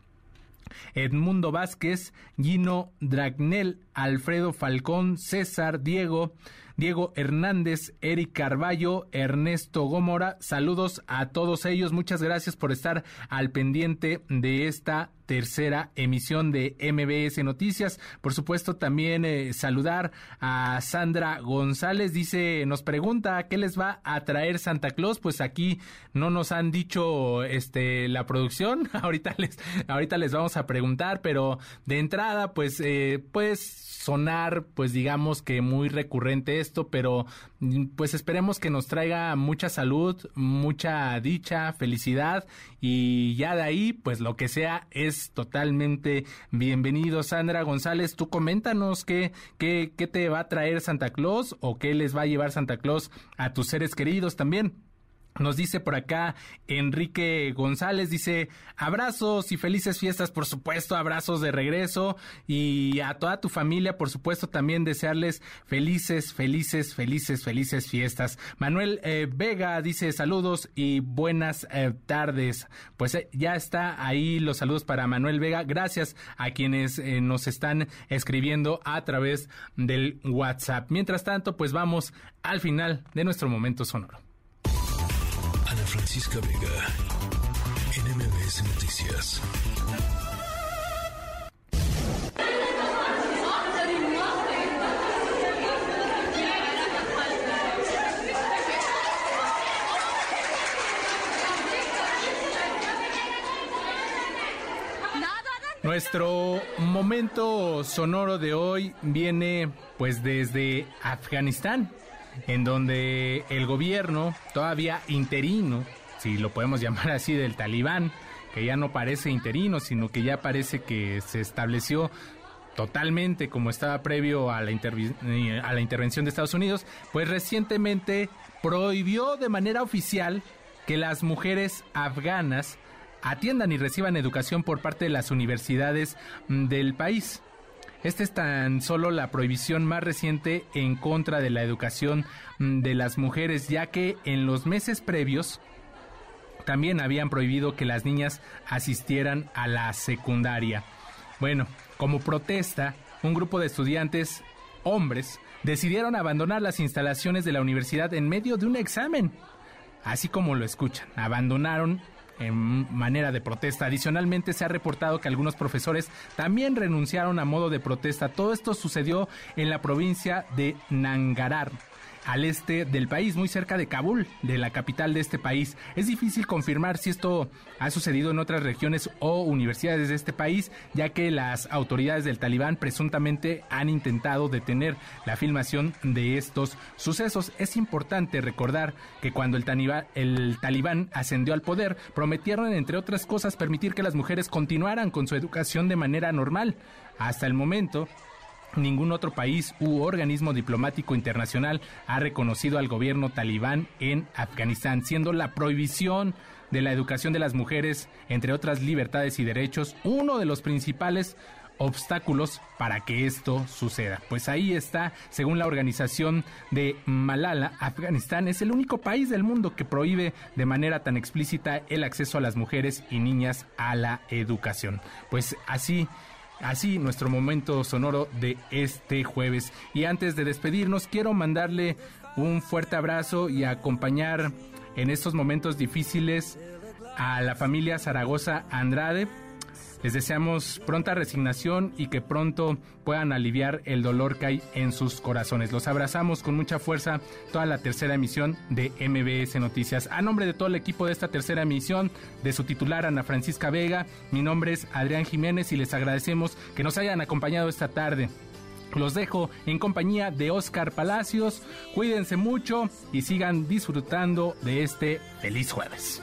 Edmundo Vázquez, Gino Dragnel, Alfredo Falcón, César, Diego, Diego Hernández, Eric Carballo, Ernesto Gómora. Saludos a todos ellos. Muchas gracias por estar al pendiente de esta tercera emisión de MBS Noticias. Por supuesto, también eh, saludar a Sandra González. Dice, nos pregunta qué les va a traer Santa Claus. Pues aquí no nos han dicho este la producción. ahorita les, ahorita les vamos a preguntar, pero de entrada, pues, eh, pues sonar, pues digamos que muy recurrente esto, pero pues esperemos que nos traiga mucha salud, mucha dicha, felicidad y ya de ahí, pues lo que sea es totalmente bienvenido. Sandra González, tú coméntanos qué, qué, qué te va a traer Santa Claus o qué les va a llevar Santa Claus a tus seres queridos también. Nos dice por acá Enrique González, dice abrazos y felices fiestas, por supuesto, abrazos de regreso y a toda tu familia, por supuesto, también desearles felices, felices, felices, felices fiestas. Manuel eh, Vega dice saludos y buenas eh, tardes. Pues eh, ya está ahí los saludos para Manuel Vega. Gracias a quienes nos están escribiendo a través del WhatsApp. Mientras tanto, pues vamos al final de nuestro momento sonoro. Francisca Vega, NMBS Noticias. Nuestro momento sonoro de hoy viene pues desde Afganistán en donde el gobierno todavía interino, si lo podemos llamar así, del talibán, que ya no parece interino, sino que ya parece que se estableció totalmente como estaba previo a la, a la intervención de Estados Unidos, pues recientemente prohibió de manera oficial que las mujeres afganas atiendan y reciban educación por parte de las universidades mm, del país. Esta es tan solo la prohibición más reciente en contra de la educación mm, de las mujeres, ya que en los meses previos también habían prohibido que las niñas asistieran a la secundaria. Bueno, como protesta, un grupo de estudiantes, hombres, decidieron abandonar las instalaciones de la universidad en medio de un examen. Así como lo escuchan, abandonaron en manera de protesta. Adicionalmente se ha reportado que algunos profesores también renunciaron a modo de protesta. Todo esto sucedió en la provincia de Nangarar al este del país, muy cerca de Kabul, de la capital de este país. Es difícil confirmar si esto ha sucedido en otras regiones o universidades de este país, ya que las autoridades del talibán presuntamente han intentado detener la filmación de estos sucesos. Es importante recordar que cuando el el talibán ascendió al poder, prometieron, entre otras cosas, permitir que las mujeres continuaran con su educación de manera normal. Hasta el momento, Ningún otro país u organismo diplomático internacional ha reconocido al gobierno talibán en Afganistán, siendo la prohibición de la educación de las mujeres, entre otras libertades y derechos, uno de los principales obstáculos para que esto suceda. Pues ahí está, según la organización de Malala, Afganistán es el único país del mundo que prohíbe de manera tan explícita el acceso a las mujeres y niñas a la educación. Pues así Así nuestro momento sonoro de este jueves. Y antes de despedirnos, quiero mandarle un fuerte abrazo y acompañar en estos momentos difíciles a la familia Zaragoza Andrade les deseamos pronta resignación y que pronto puedan aliviar el dolor que hay en sus corazones. Los abrazamos con mucha fuerza toda la tercera emisión de MBS Noticias. A nombre de todo el equipo de esta tercera emisión, de su titular Ana Francisca Vega, mi nombre es Adrián Jiménez y les agradecemos que nos hayan acompañado esta tarde. Los dejo en compañía de Oscar Palacios. Cuídense mucho y sigan disfrutando de este feliz jueves.